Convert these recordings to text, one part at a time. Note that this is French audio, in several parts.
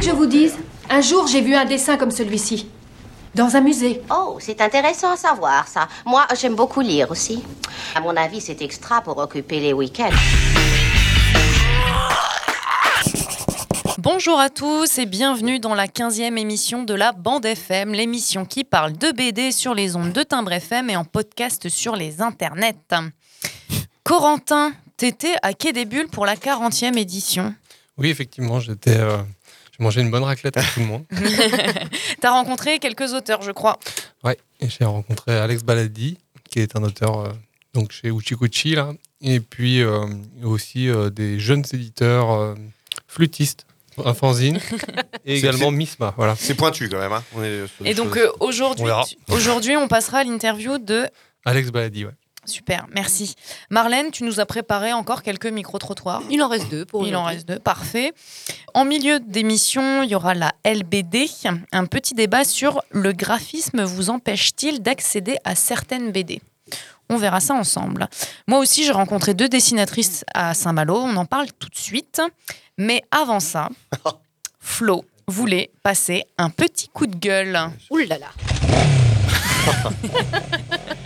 Que je vous dise Un jour, j'ai vu un dessin comme celui-ci. Dans un musée. Oh, c'est intéressant à savoir ça. Moi, j'aime beaucoup lire aussi. À mon avis, c'est extra pour occuper les week-ends. Bonjour à tous et bienvenue dans la 15e émission de la Bande FM, l'émission qui parle de BD sur les ondes de Timbre FM et en podcast sur les internets. Corentin, t'étais à Quai des Bulles pour la 40e édition. Oui, effectivement, j'étais. euh, j'ai mangé une bonne raclette avec tout le monde. T'as rencontré quelques auteurs, je crois. Ouais, j'ai rencontré Alex Baladi, qui est un auteur euh, donc chez Uchikuchi, là, et puis euh, aussi euh, des jeunes éditeurs euh, flûtistes, un fanzine, et également Misma. Voilà. C'est pointu quand même. Hein. On est Et donc euh, aujourd'hui, On verra. tu- aujourd'hui, on passera à l'interview de Alex Baladi, ouais. Super, merci. Marlène, tu nous as préparé encore quelques micro-trottoirs. Il en reste deux pour Il en reste deux, parfait. En milieu d'émission, il y aura la LBD, un petit débat sur le graphisme vous empêche-t-il d'accéder à certaines BD on verra ça ensemble. Moi aussi, j'ai rencontré deux dessinatrices à Saint-Malo. On en parle tout de suite. Mais avant ça, Flo voulait passer un petit coup de gueule. Ouh là là.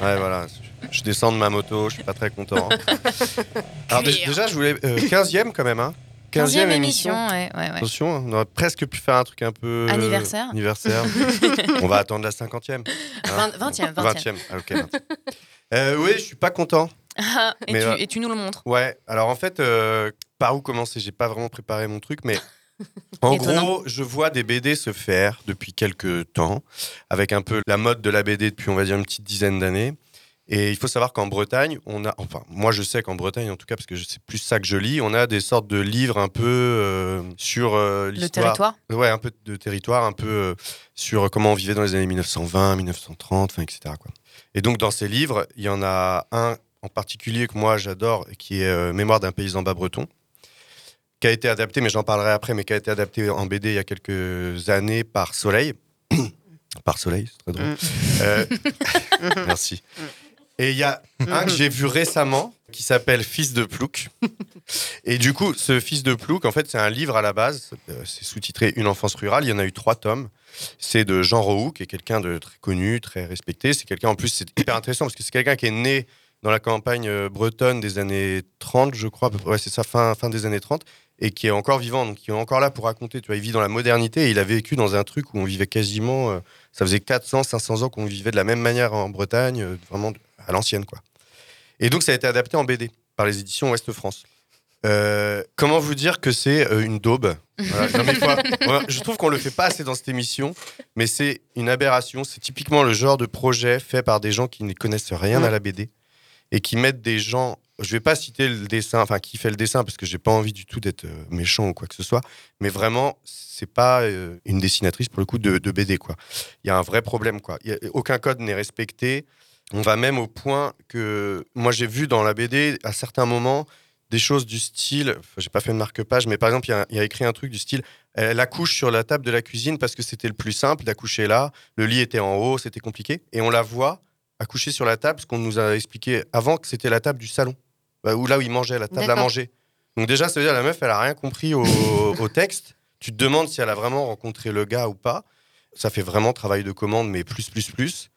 Ouais, voilà. Je descends de ma moto, je suis pas très content. Alors dé- déjà, je voulais 15e quand même. Hein. 15e émission, ouais, ouais, ouais. Attention, on aurait presque pu faire un truc un peu. euh, Anniversaire. Anniversaire. on va attendre la 50e. hein. 20 20e, 20e. 20e. Ah, ok, 20e. Euh, oui, je suis pas content. Ah, et, Mais, tu, euh, et tu nous le montres. Ouais, alors en fait, euh, par où commencer? J'ai pas vraiment préparé mon truc, mais en gros, je vois des BD se faire depuis quelques temps, avec un peu la mode de la BD depuis, on va dire, une petite dizaine d'années. Et il faut savoir qu'en Bretagne, on a, enfin, moi je sais qu'en Bretagne, en tout cas, parce que c'est plus ça que je lis, on a des sortes de livres un peu euh, sur euh, Le l'histoire. territoire Ouais, un peu de territoire, un peu euh, sur comment on vivait dans les années 1920, 1930, enfin, etc. Quoi. Et donc, dans ces livres, il y en a un en particulier que moi j'adore, qui est Mémoire d'un paysan bas breton, qui a été adapté, mais j'en parlerai après, mais qui a été adapté en BD il y a quelques années par Soleil. par Soleil, c'est très drôle. Mm. Merci. Et il y a un que j'ai vu récemment qui s'appelle Fils de Plouc. Et du coup, ce Fils de Plouc, en fait, c'est un livre à la base. Euh, C'est sous-titré Une enfance rurale. Il y en a eu trois tomes. C'est de Jean Roux, qui est quelqu'un de très connu, très respecté. C'est quelqu'un, en plus, c'est hyper intéressant parce que c'est quelqu'un qui est né dans la campagne euh, bretonne des années 30, je crois. Ouais, c'est ça, fin, fin des années 30. Et qui est encore vivant, donc qui est encore là pour raconter. Tu vois, il vit dans la modernité et il a vécu dans un truc où on vivait quasiment. euh, ça faisait 400, 500 ans qu'on vivait de la même manière en Bretagne, vraiment à l'ancienne, quoi. Et donc, ça a été adapté en BD par les éditions Ouest France. Euh, comment vous dire que c'est euh, une daube? Voilà. Non, mais quoi, voilà, Je trouve qu'on le fait pas assez dans cette émission, mais c'est une aberration. C'est typiquement le genre de projet fait par des gens qui ne connaissent rien à la BD et qui mettent des gens. Je vais pas citer le dessin, enfin qui fait le dessin parce que j'ai pas envie du tout d'être euh, méchant ou quoi que ce soit, mais vraiment c'est pas euh, une dessinatrice pour le coup de, de BD quoi. Il y a un vrai problème quoi. Il y a- aucun code n'est respecté. On va même au point que moi j'ai vu dans la BD à certains moments des choses du style, j'ai pas fait de marque-page, mais par exemple il y a- il y, a écrit un truc du style, elle accouche sur la table de la cuisine parce que c'était le plus simple d'accoucher là, le lit était en haut, c'était compliqué, et on la voit accoucher sur la table, ce qu'on nous a expliqué avant que c'était la table du salon, Bah, ou là où il mangeait, la table à manger. Donc déjà ça veut dire la meuf elle a rien compris au, au texte, tu te demandes si elle a vraiment rencontré le gars ou pas, ça fait vraiment travail de commande, mais plus, plus, plus.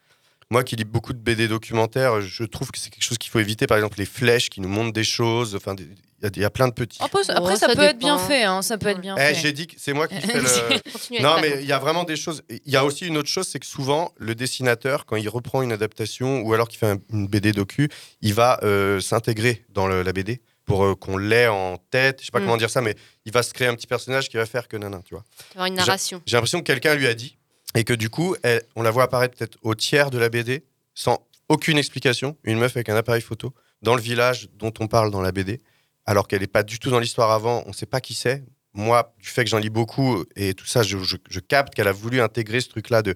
Moi qui lis beaucoup de BD documentaires, je trouve que c'est quelque chose qu'il faut éviter. Par exemple, les flèches qui nous montrent des choses. Enfin, il y a- il y, a plein de petits. Après, après, Ouais, ça, ça peut être bien fait. hein, ça peut être bien Eh, fait. j'ai dit que c'est moi qui fais le. Non, mais il y a vraiment des choses. Il y a aussi une autre chose, c'est que souvent, le dessinateur, quand il reprend une adaptation ou alors qu'il fait un- une BD docu, il va euh, s'intégrer dans le- la BD pour euh, qu'on l'ait en tête. Je sais pas Mm. comment dire ça, mais il va se créer un petit personnage qui va faire que nanana, tu vois. Avoir une narration. J'ai l'impression que quelqu'un lui a dit et que du coup, on la voit apparaître peut-être au tiers de la BD sans aucune explication. Une meuf avec un appareil photo dans le village dont on parle dans la BD. alors qu'elle n'est pas du tout dans l'histoire avant. On ne sait pas qui c'est. Moi, du fait que j'en lis beaucoup et tout ça, je, capte qu'elle a voulu intégrer ce truc-là de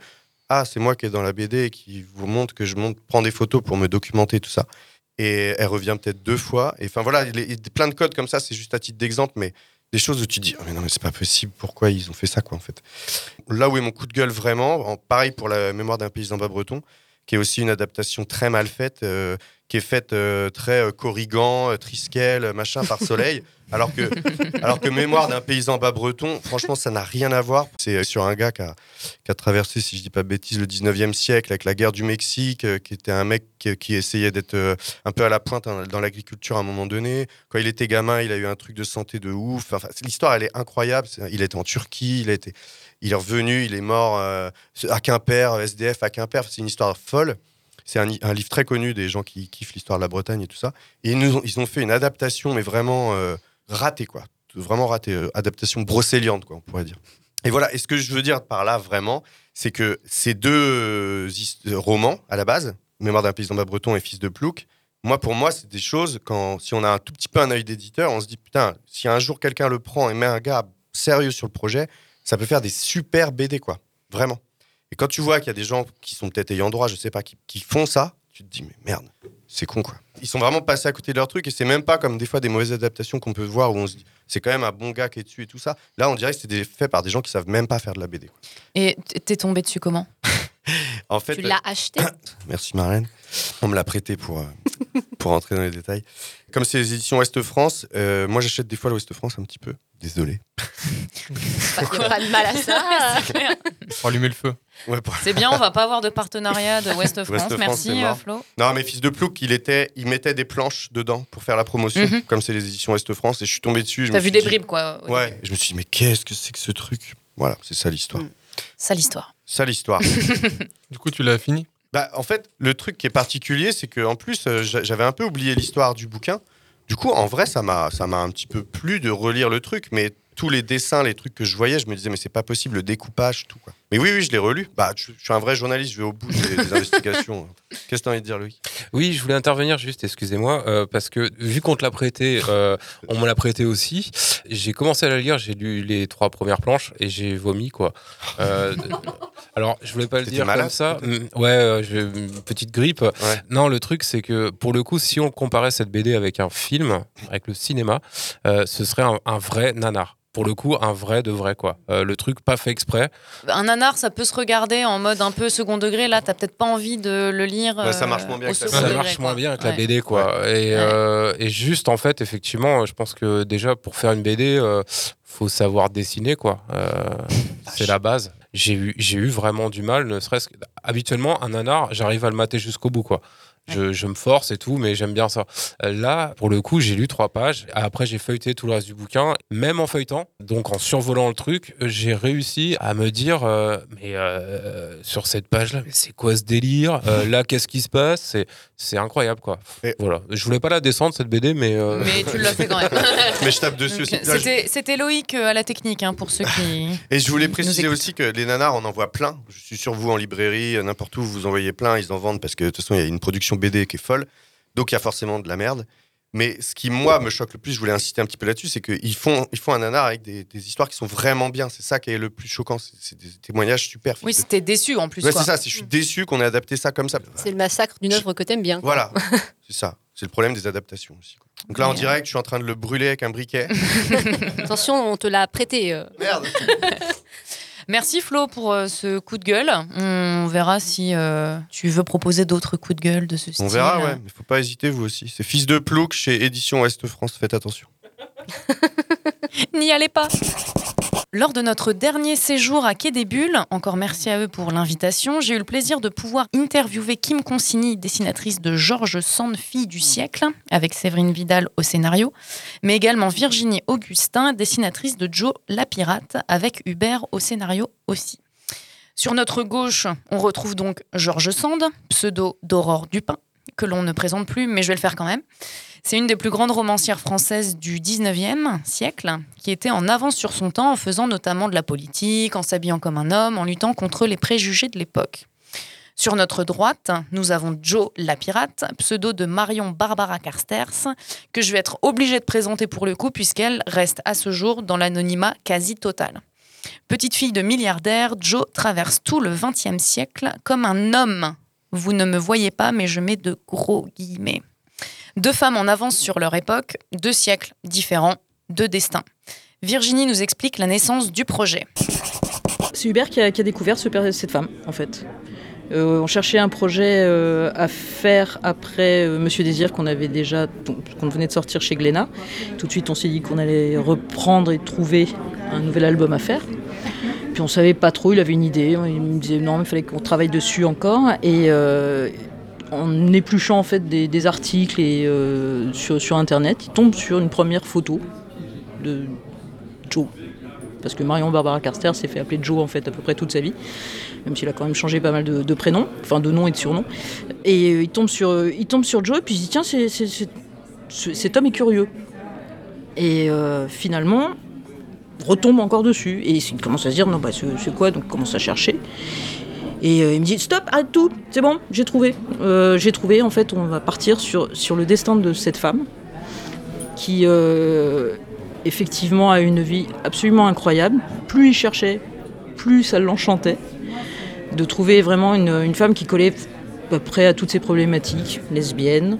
Ah, c'est moi qui est dans la BD et qui vous montre que je monte, prends des photos pour me documenter, tout ça. Et elle revient peut-être deux fois. Et enfin voilà, il y a plein de codes comme ça, c'est juste à titre d'exemple, mais des choses où tu dis, Ah, mais non, mais c'est pas possible, pourquoi ils ont fait ça, quoi, en fait. Là où est mon coup de gueule vraiment, en, pareil pour la mémoire d'un paysan bas breton, qui est aussi une adaptation très mal faite, euh, qui est faite euh, très euh, corrigan, euh, triskel, euh, machin, par soleil, alors que, alors que mémoire d'un paysan bas breton, franchement, ça n'a rien à voir. C'est sur un gars qui a, qui a traversé, si je dis pas de bêtises, le 19e siècle avec la guerre du Mexique, qui était un mec qui, qui essayait d'être un peu à la pointe hein, dans l'agriculture à un moment donné. Quand il était gamin, il a eu un truc de santé de ouf. Enfin, l'histoire, elle est incroyable. Il était en Turquie, il, été, il est revenu, il est mort à Quimper, SDF à Quimper. C'est une histoire folle. C'est un, livre très connu des gens qui kiffent l'histoire de la Bretagne et tout ça. Et ils, nous ont, fait une adaptation, mais vraiment euh, ratée, quoi. Vraiment ratée. euh, adaptation brocéliande, quoi, on pourrait dire. Et voilà, et ce que je veux dire par là, vraiment, c'est que ces deux euh, romans, à la base, Mémoire d'un paysan bas breton et Fils de Plouc, moi, pour moi, c'est des choses, quand, si on a un tout petit peu un œil d'éditeur, on se dit, putain, si un jour quelqu'un le prend et met un gars sérieux sur le projet, ça peut faire des super BD, quoi. Vraiment. Et quand tu vois qu'il y a des gens qui sont peut-être ayant droit, je sais pas, qui, qui font ça, tu te dis, mais merde, c'est con, quoi. Ils sont vraiment passés à côté de leur truc et c'est même pas comme des fois des mauvaises adaptations qu'on peut voir où on se dit, c'est quand même un bon gars qui est dessus et tout ça. Là, on dirait que c'est fait par des gens qui savent même pas faire de la BD. quoi. Et t'es tombé dessus comment? En fait, Tu l'as acheté Merci Marlène. On me l'a prêté pour, euh, pour entrer dans les détails. Comme c'est les éditions Ouest France, euh, moi j'achète des fois l'Ouest France un petit peu. Désolé. A pas de mal à ça. C'est clair. Pour allumer le feu. Ouais, pour- C'est bien, on va pas avoir de partenariat de West France. France, Merci euh, Flo. Non, mais Fils de Plouc, il, était, il mettait des planches dedans pour faire la promotion, Mhm. comme c'est les éditions Ouest France. Et je suis tombé dessus. T'as vu des dit- bribes quoi. Ouais. je me suis dit, mais qu'est-ce que c'est que ce truc? Voilà, c'est ça l'histoire. Mm. Ça l'histoire. Ça l'histoire. Du coup, tu l'as fini? Bah, en fait, le truc qui est particulier, c'est que en plus, euh, j'a- j'avais un peu oublié l'histoire du bouquin. Du coup, en vrai, ça m'a, ça m'a un petit peu plu de relire le truc, mais tous les dessins, les trucs que je voyais, je me disais, mais c'est pas possible, le découpage, tout quoi. Mais oui, oui, je l'ai relu. Bah, je, je suis un vrai journaliste, je vais au bout des, des investigations. Qu'est-ce que t'as envie de dire, Loïc? Oui, je voulais intervenir juste, excusez-moi, euh, parce que vu qu'on te l'a prêté, euh, on me l'a prêté aussi. J'ai commencé à la lire, j'ai lu les trois premières planches et j'ai vomi quoi. Euh, alors, je voulais pas le dire malade, comme ça. Mm, Ouais, j'ai une petite grippe. Ouais. Non, le truc c'est que pour le coup, si on comparait cette BD avec un film, avec le cinéma, ce serait un, un vrai nanar. Pour le coup, un vrai de vrai quoi. Euh, le truc pas fait exprès. Un nanar, ça peut se regarder en mode un peu second degré. Là, t'as peut-être pas envie de le lire. Ouais, ça euh, marche moins bien que la ça marche moins bien avec la. BD quoi et, euh, et juste en fait effectivement je pense que déjà pour faire une BD euh, faut savoir dessiner quoi Euh, c'est la base j'ai eu j'ai eu vraiment du mal ne serait-ce que habituellement un nanar j'arrive à le mater jusqu'au bout quoi je, je me force et tout, mais j'aime bien ça. Euh, Là, pour le coup, j'ai lu trois pages. Après, j'ai feuilleté tout le reste du bouquin. Même en feuilletant, donc en survolant le truc, j'ai réussi à me dire euh, Mais euh, sur cette page-là, c'est quoi ce délire? Euh, Là, qu'est-ce qui se passe? C'est- C'est incroyable, quoi. Et- Voilà. Je voulais pas la descendre, cette BD, mais. euh, Mais tu l'as fait quand même. Mais je tape dessus Donc, aussi. C'était c'était Loïc à la technique, hein, pour ceux qui. Et je voulais préciser aussi que les nanars, on en voit plein. Je suis sûr, vous, en librairie, n'importe où, vous en voyez plein, ils en vendent parce que de toute façon, il y a une production BD qui est folle. Donc, il y a forcément de la merde. Mais ce qui, moi, me choque le plus, je voulais insister un petit peu là-dessus, c'est qu'ils font, ils font un nanar avec des, des histoires qui sont vraiment bien. C'est ça qui est le plus choquant. C'est des témoignages super. Oui, c'était déçu en plus. Ouais, c'est ça. c'est- Je suis déçu qu'on ait adapté ça comme ça. C'est le massacre d'une œuvre que t'aimes bien. Voilà, c'est ça. C'est le problème des adaptations aussi. quoi. Donc là, en euh, direct, je suis en train de le brûler avec un briquet. Attention, on te l'a prêté. euh. Merde Merci Flo pour euh, ce coup de gueule. On verra si euh, tu veux proposer d'autres coups de gueule de ce style. On verra, ouais. Mais faut pas hésiter, vous aussi. C'est Fils de Plouc chez Édition Ouest France. Faites attention. N'y allez pas. Lors de notre dernier séjour à Quai des Bulles, encore merci à eux pour l'invitation, j'ai eu le plaisir de pouvoir interviewer Kim Consigny, dessinatrice de Georges Sand, fille du siècle, avec Séverine Vidal au scénario, mais également Virginie Augustin, dessinatrice de Joe la Pirate, avec Hubert au scénario aussi. Sur notre gauche, on retrouve donc Georges Sand, pseudo d'Aurore Dupin, que l'on ne présente plus, mais je vais le faire quand même. C'est une des plus grandes romancières françaises du 19e siècle, qui était en avance sur son temps en faisant notamment de la politique, en s'habillant comme un homme, en luttant contre les préjugés de l'époque. Sur notre droite, nous avons Joe la pirate, pseudo de Marion Barbara Carsters, que je vais être obligée de présenter pour le coup puisqu'elle reste à ce jour dans l'anonymat quasi total. Petite fille de milliardaire, Joe traverse tout le XXe siècle comme un homme. Vous ne me voyez pas, mais je mets de gros guillemets. Deux femmes en avance sur leur époque, deux siècles différents, deux destins. Virginie nous explique la naissance du projet. C'est Hubert qui a, découvert cette femme, en fait. Euh, on cherchait un projet euh, à faire après euh, Monsieur Désir qu'on avait déjà, qu'on venait de sortir chez Glénat. Tout de suite, on s'est dit qu'on allait reprendre et trouver un nouvel album à faire. Puis on savait pas trop, il avait une idée, il me disait non, il fallait qu'on travaille dessus encore. Et euh, en épluchant en fait des, articles et, euh, sur, Internet, il tombe sur une première photo de Joe. Parce que Marion Barbara Carster s'est fait appeler Joe en fait à peu près toute sa vie, même s'il a quand même changé pas mal de, prénoms, enfin de noms et de surnoms. Et euh, il tombe sur, euh, il tombe sur Joe et puis il se dit tiens cet homme est curieux. Et euh, finalement, retombe encore dessus. Et il commence à se dire non bah c'est quoi? Donc il commence à chercher. Et euh, il me dit stop, arrête tout, c'est bon, j'ai trouvé. Euh, j'ai trouvé, en fait, on va partir sur, le destin de cette femme qui, euh, effectivement, a une vie absolument incroyable. Plus il cherchait, plus ça l'enchantait. De trouver vraiment une, femme qui collait à près à toutes ses problématiques, lesbienne,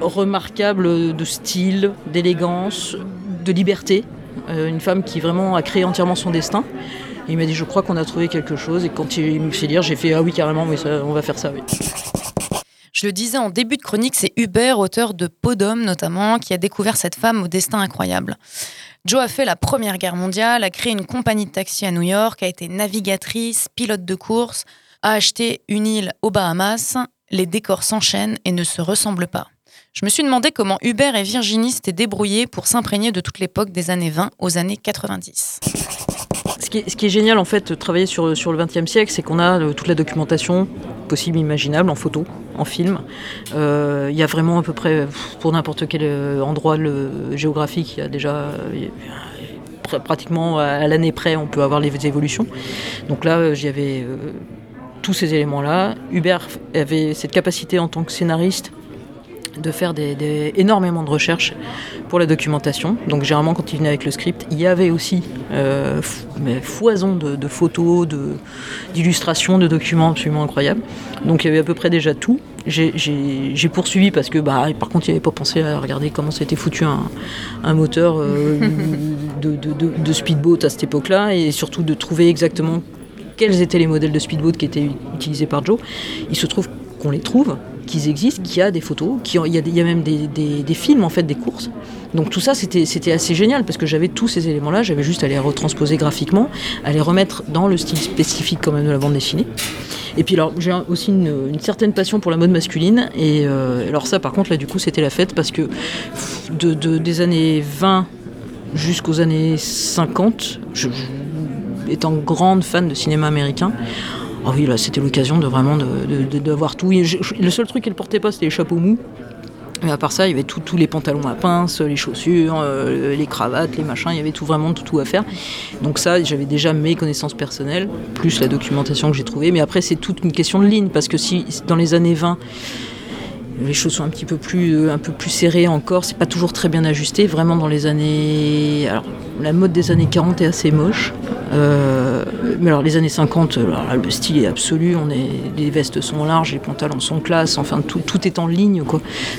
remarquable de style, d'élégance, de liberté. Euh, une femme qui vraiment a créé entièrement son destin. Il m'a dit, je crois qu'on a trouvé quelque chose. Et quand il me fait lire, j'ai fait, ah oui, carrément, ça, on va faire ça. Je le disais en début de chronique, c'est Hubert, auteur de Podom notamment, qui a découvert cette femme au destin incroyable. Joe a fait la Première Guerre mondiale, a créé une compagnie de taxi à New York, a été navigatrice, pilote de course, a acheté une île aux Bahamas. Les décors s'enchaînent et ne se ressemblent pas. Je me suis demandé comment Hubert et Virginie s'étaient débrouillés pour s'imprégner de toute l'époque des années 20 aux années 90. Ce qui, est, génial, en fait, de travailler sur, sur le XXe siècle, c'est qu'on a euh, toute la documentation possible, imaginable, en photo, en film. Euh, Il y a vraiment à peu près, pour n'importe quel euh, endroit géographique, il y a déjà pratiquement à l'année près, on peut avoir les évolutions. Donc là, j'y avais tous ces éléments-là. Hubert avait cette capacité en tant que scénariste de faire des, des- énormément de recherches pour la documentation. Donc généralement quand il venait avec le script, il y avait aussi euh, mais foison de, de photos, de- d'illustrations, de, documents absolument incroyables. Donc il y avait à peu près déjà tout. J'ai- poursuivi parce que bah, par contre il n'y avait pas pensé à regarder comment s'était foutu un, un moteur euh, de speedboat à cette époque-là et surtout de trouver exactement quels étaient les modèles de speedboat qui étaient utilisés par Joe. Il se trouve qu'on les trouve, qu'ils existent, qu'il y a des photos, qu'il y y a même des, films en fait des courses. Donc tout ça c'était assez génial parce que j'avais tous ces éléments-là, j'avais juste à les retransposer graphiquement, à les remettre dans le style spécifique quand même de la bande dessinée. Et puis alors j'ai aussi une, certaine passion pour la mode masculine et euh, alors ça par contre là du coup c'était la fête parce que de, de- des années 20 jusqu'aux années 50, je, je- étant grande fan de cinéma américain, oh oui, là, c'était l'occasion de vraiment de, de- de- d'avoir tout. Et le seul truc qu'elle portait pas, c'était les chapeaux mous. Mais à part ça, il y avait tous les pantalons à pince, les chaussures, euh, les cravates, les machins, il y avait tout vraiment tout, tout à faire. Donc ça, j'avais déjà mes connaissances personnelles, plus la documentation que j'ai trouvée. Mais après, c'est toute une question de ligne, parce que si dans les années 20, les choses sont un petit peu plus, euh, un peu plus serrées encore, c'est pas toujours très bien ajusté. Vraiment dans les années... Alors, la mode des années 40 est assez moche. Euh, mais alors les années 50, alors là, le style est absolu, on est, les vestes sont larges, les pantalons sont classe, enfin tout, tout est en ligne.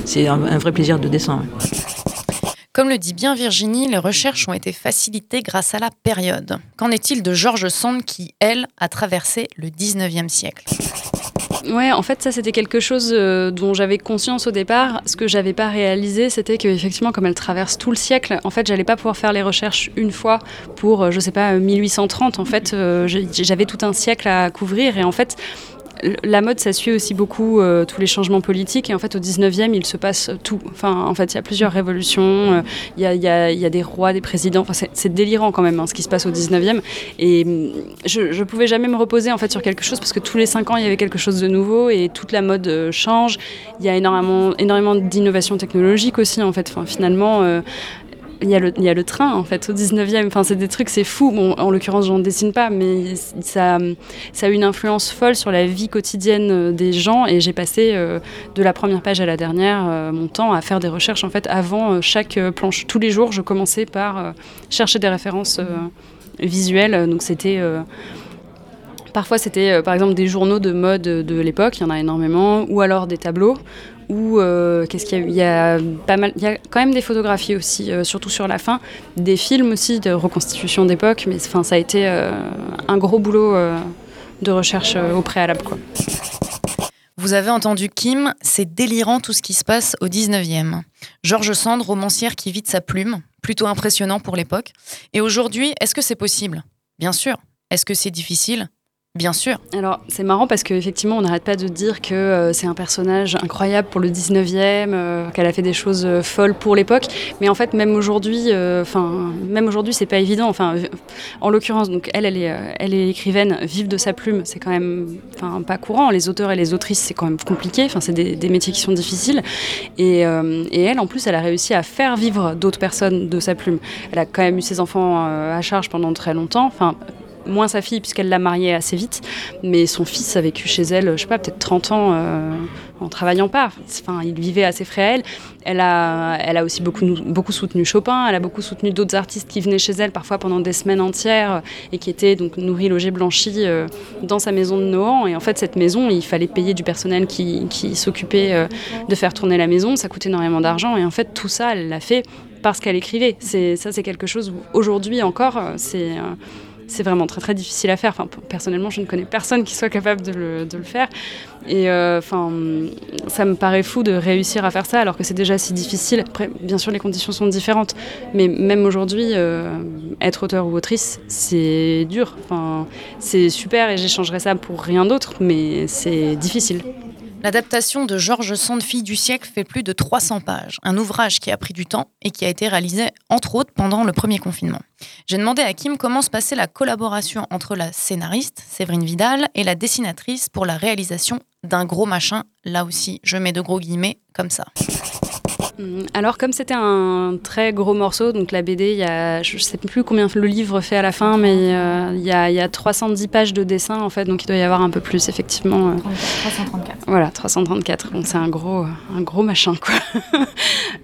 C'est un, vrai plaisir de dessin. Comme le dit bien Virginie, les recherches ont été facilitées grâce à la période. Qu'en est-il de George Sand qui, elle, a traversé le 19e siècle? Ouais, en fait, ça c'était quelque chose euh, dont j'avais conscience au départ. Ce que j'avais pas réalisé, c'était que effectivement, comme elle traverse tout le siècle, en fait, j'allais pas pouvoir faire les recherches une fois pour, euh, je sais pas, euh, 1830. En fait, euh, j'avais tout un siècle à couvrir et en fait. La mode, ça suit aussi beaucoup euh, tous les changements politiques. Et en fait, au 19e, il se passe tout. Enfin, en fait, il y a plusieurs révolutions. euh, Il y, y a- des rois, des présidents. Enfin, c'est- délirant quand même hein, ce qui se passe au 19e. Et hum, je, je pouvais jamais me reposer en fait sur quelque chose parce que tous les cinq ans, il y avait quelque chose de nouveau et toute la mode euh, change. Il y a énormément, énormément d'innovations technologiques aussi en fait. Finalement. Il y, a le, y a le train en fait au 19e. Enfin, c'est des trucs, c'est fou. Bon, en l'occurrence, j'en dessine pas, mais ça, ça a une influence folle sur la vie quotidienne euh, des gens. Et j'ai passé euh, de la première page à la dernière euh, mon temps à faire des recherches en fait avant chaque planche. Tous les jours, je commençais par chercher des références visuelles. Donc c'était Parfois, c'était par exemple des journaux de mode de l'époque, il y en a énormément, ou alors des tableaux, ou euh, qu'est-ce qu'il y a Il y a pas mal, il y a quand même des photographies aussi, euh, surtout sur la fin, des films aussi de reconstitution d'époque, mais enfin ça a été euh, un gros boulot de recherche au préalable. Vous avez entendu Kim, c'est délirant tout ce qui se passe au 19e. Georges Sand, romancière qui vide sa plume, plutôt impressionnant pour l'époque. Et aujourd'hui, est-ce que c'est possible? Bien sûr. Est-ce que c'est difficile? Bien sûr. Alors, c'est marrant parce qu'effectivement, on n'arrête pas de dire que euh, c'est un personnage incroyable pour le 19e, euh, qu'elle a fait des choses euh, folles pour l'époque. Mais en fait, même aujourd'hui, enfin, même aujourd'hui, c'est pas évident. Enfin, en l'occurrence, donc elle, elle est, elle est écrivaine, vivre de sa plume, c'est quand même, pas courant. Les auteurs et les autrices, c'est quand même compliqué. Enfin, c'est des, des métiers qui sont difficiles. Et, et elle, en plus, elle a réussi à faire vivre d'autres personnes de sa plume. Elle a quand même eu ses enfants à charge pendant très longtemps. Enfin, moins sa fille puisqu'elle l'a mariée assez vite, mais son fils a vécu chez elle, je sais pas, peut-être 30 ans euh, en travaillant pas. Enfin, il vivait assez frais à elle. Elle a, elle a aussi beaucoup, soutenu Chopin, elle a beaucoup soutenu d'autres artistes qui venaient chez elle parfois pendant des semaines entières euh, et qui étaient donc nourris, logés, blanchis euh, dans sa maison de Nohant. Et en fait, cette maison, il fallait payer du personnel qui, s'occupait de faire tourner la maison. Ça coûtait énormément d'argent et en fait, tout ça, elle l'a fait parce qu'elle écrivait. C'est ça, c'est quelque chose où aujourd'hui encore, c'est c'est vraiment très très difficile à faire. Enfin, personnellement, je ne connais personne qui soit capable de le, faire. Et euh, enfin, ça me paraît fou de réussir à faire ça alors que c'est déjà si difficile. Après, bien sûr, les conditions sont différentes, mais même aujourd'hui, euh, être auteur ou autrice, c'est dur. Enfin, c'est super et j'échangerais ça pour rien d'autre, mais c'est difficile. L'adaptation de Georges Sand, du siècle, fait plus de 300 pages. Un ouvrage qui a pris du temps et qui a été réalisé, entre autres, pendant le premier confinement. J'ai demandé à Kim comment se passait la collaboration entre la scénariste, Séverine Vidal, et la dessinatrice pour la réalisation d'un gros machin. Là aussi, je mets de gros guillemets comme ça. Hum, Alors, comme c'était un très gros morceau, donc la BD, il y a, je ne sais plus combien le livre fait à la fin, mais euh, il, y a, il y a 310 pages de dessin, en fait, donc il doit y avoir un peu plus, effectivement. euh. 334. Voilà, 334. Donc c'est un gros, un gros machin, quoi.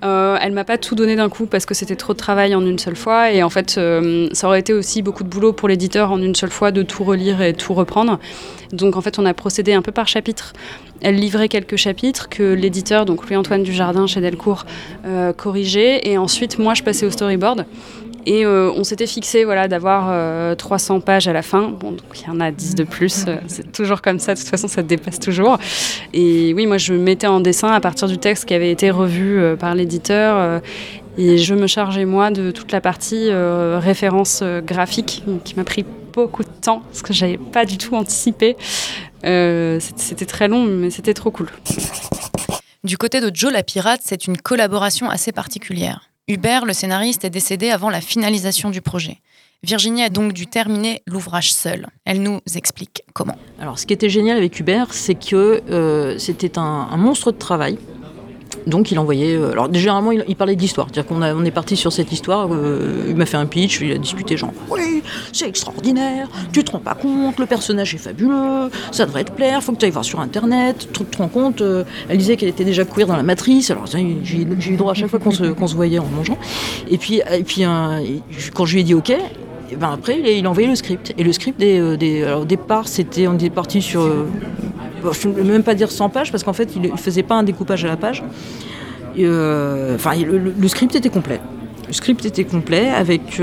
Euh, elle m'a pas tout donné d'un coup parce que c'était trop de travail en une seule fois. Et en fait, euh, ça aurait été aussi beaucoup de boulot pour l'éditeur en une seule fois de tout relire et tout reprendre. Donc en fait, on a procédé un peu par chapitre. Elle livrait quelques chapitres que l'éditeur, donc Louis-Antoine Dujardin chez Delcourt, euh, corrigeait. Et ensuite, moi, je passais au storyboard. Et euh, on s'était fixé voilà, d'avoir euh, 300 pages à la fin. Bon, donc il y en a 10 de plus. euh, c'est toujours comme ça. De toute façon, ça dépasse toujours. Et oui, moi, je mettais en dessin à partir du texte qui avait été revu euh, par l'éditeur. euh, et je me chargeais, moi, de toute la partie euh, référence euh, graphique, qui m'a pris beaucoup de temps, parce que j'avais pas du tout anticipé. Euh, c'était- c'était très long, mais c'était trop cool. Du côté de Joe la pirate, c'est une collaboration assez particulière. Hubert, le scénariste, est décédé avant la finalisation du projet. Virginie a donc dû terminer l'ouvrage seule. Elle nous explique comment. Alors, ce qui était génial avec Hubert, c'est que euh, c'était un, un monstre de travail. Donc, il envoyait. euh, alors, généralement, il, parlait d'histoire. C'est-à-dire qu'on on est parti sur cette histoire. euh, il m'a fait un pitch, il a discuté, genre, oui, c'est extraordinaire, tu te rends pas compte, le personnage est fabuleux, ça devrait te plaire, faut que tu ailles voir sur Internet, tu te rends compte. euh, elle disait qu'elle était déjà queer dans la matrice. Alors, j'ai eu droit à chaque fois qu'on se, se voyait en mangeant. Et puis, et puis quand je lui ai dit OK, et ben après, il a, envoyé le script. Et le script, des, euh, alors, au départ, c'était, on était parti sur, euh, je ne vais même pas dire 100 pages, parce qu'en fait, il ne faisait pas un découpage à la page. Euh, Enfin, le, script était complet. Le script était complet avec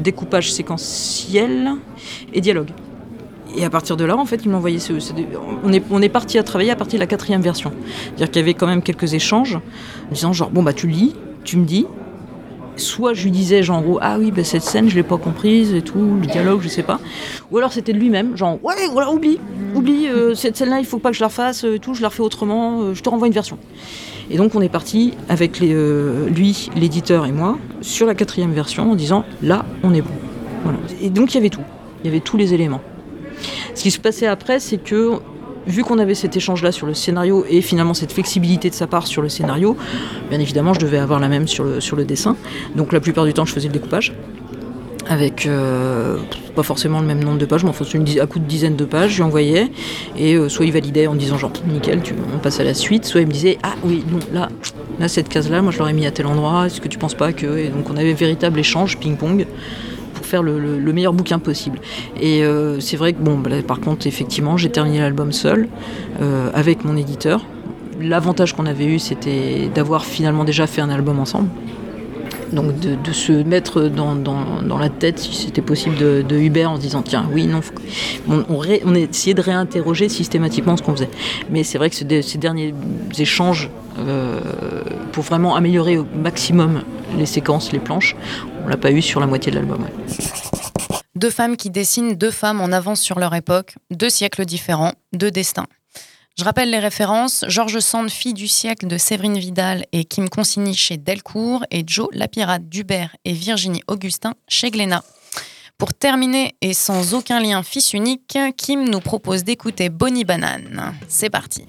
découpage séquentiel et dialogue. Et à partir de là, en fait, il ce- on est, on est parti à travailler à partir de la quatrième version. C'est-à-dire qu'il y avait quand même quelques échanges, en disant genre, bon, bah, tu lis, tu me dis, soit je lui disais genre oh, ah oui bah, cette scène je l'ai pas comprise et tout le dialogue je sais pas. Ou alors c'était de lui-même genre ouais voilà oublie oublie euh, cette scène là il faut pas que je la refasse euh, et tout je la refais autrement euh, je te renvoie une version. Et donc on est parti avec lui l'éditeur et moi sur la quatrième version en disant là on est bon. Et donc il y avait tout. Il y avait tous les éléments. Ce qui se passait après c'est que vu qu'on avait cet échange-là sur le scénario et finalement cette flexibilité de sa part sur le scénario, bien évidemment, je devais avoir la même sur le, dessin. Donc la plupart du temps, je faisais le découpage avec euh, pas forcément le même nombre de pages, mais enfin une à coup de dizaines de pages, je lui envoyais, et euh, soit il validait en disant genre nickel, on passe à la suite, soit il me disait ah oui, non, là, là cette case-là, moi je l'aurais mis à tel endroit, est-ce que tu penses pas que... Donc on avait véritable échange, ping-pong, faire le, le- le meilleur bouquin possible. Et euh, c'est vrai que, bon, bah, par contre, effectivement, j'ai terminé l'album seul, euh, avec mon éditeur. L'avantage qu'on avait eu, c'était d'avoir finalement déjà fait un album ensemble. Donc de, se mettre dans, la tête, si c'était possible, de, Hubert en se disant tiens, oui, non, on, essayait de réinterroger systématiquement ce qu'on faisait. Mais c'est vrai que ces derniers échanges, euh, pour vraiment améliorer au maximum les séquences, les planches, on l'a pas eu sur la moitié de l'album. ouais. Deux femmes qui dessinent deux femmes en avance sur leur époque, deux siècles différents, deux destins. Je rappelle les références Georges Sand, fille du siècle de Séverine Vidal et Kim Consigny chez Delcourt, et Joe Lapirate d'Hubert et Virginie Augustin chez Glénat. Pour terminer, et sans aucun lien fils unique, Kim nous propose d'écouter Bonnie Banane. C'est parti.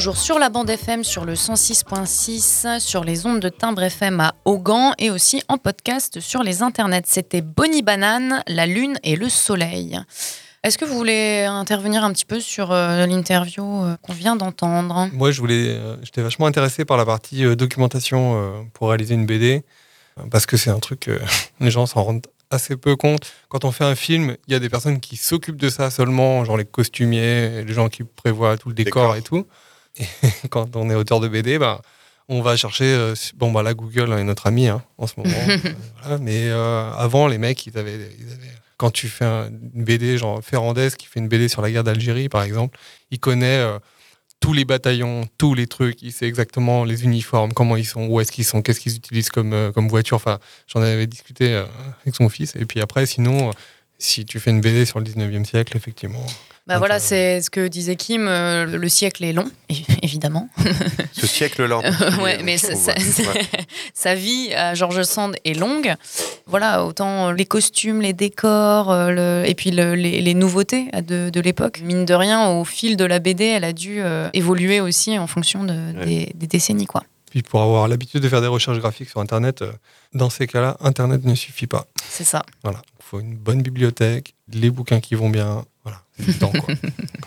Toujours sur la bande FM, sur le 106.6, sur les ondes de timbre FM à Augan et aussi en podcast sur les internets. C'était Bonnie Banane, la lune et le soleil. Est-ce que vous voulez intervenir un petit peu sur euh, l'interview euh, qu'on vient d'entendre? Moi, je voulais, euh, j'étais vachement intéressé par la partie euh, documentation euh, pour réaliser une BD, parce que c'est un truc que les gens s'en rendent assez peu compte. Quand on fait un film, il y a des personnes qui s'occupent de ça seulement, genre les costumiers, les gens qui prévoient tout le décor, et tout. Et quand on est auteur de BD, bah, on va chercher. euh, bon, bah là, Google est notre ami hein, en ce moment. Euh, voilà. Mais euh, avant, les mecs, ils avaient, ils avaient- quand tu fais un- une BD, genre Ferrandez qui fait une BD sur la guerre d'Algérie, par exemple, il connaît euh, tous les bataillons, tous les trucs. Il sait exactement les uniformes, comment ils sont, où est-ce qu'ils sont, qu'est-ce qu'ils utilisent comme, comme voiture. Enfin, j'en avais discuté avec son fils. Et puis après, sinon, si tu fais une BD sur le 19e siècle, effectivement. Bah voilà, c'est ce que disait Kim, euh, le siècle est long, évidemment. Ce siècle-là. ouais, mais ça, ça- Ouais. sa vie à George Sand est longue. Voilà, autant les costumes, les décors, euh, le- et puis le- les, les nouveautés de, de l'époque. Mine de rien, au fil de la BD, elle a dû euh, évoluer aussi en fonction de- des, des décennies, quoi. Puis pour avoir l'habitude de faire des recherches graphiques sur Internet, euh, dans ces cas-là, Internet ne suffit pas. C'est ça. Voilà. Il faut une bonne bibliothèque, les bouquins qui vont bien. Voilà. c'est le temps, quoi.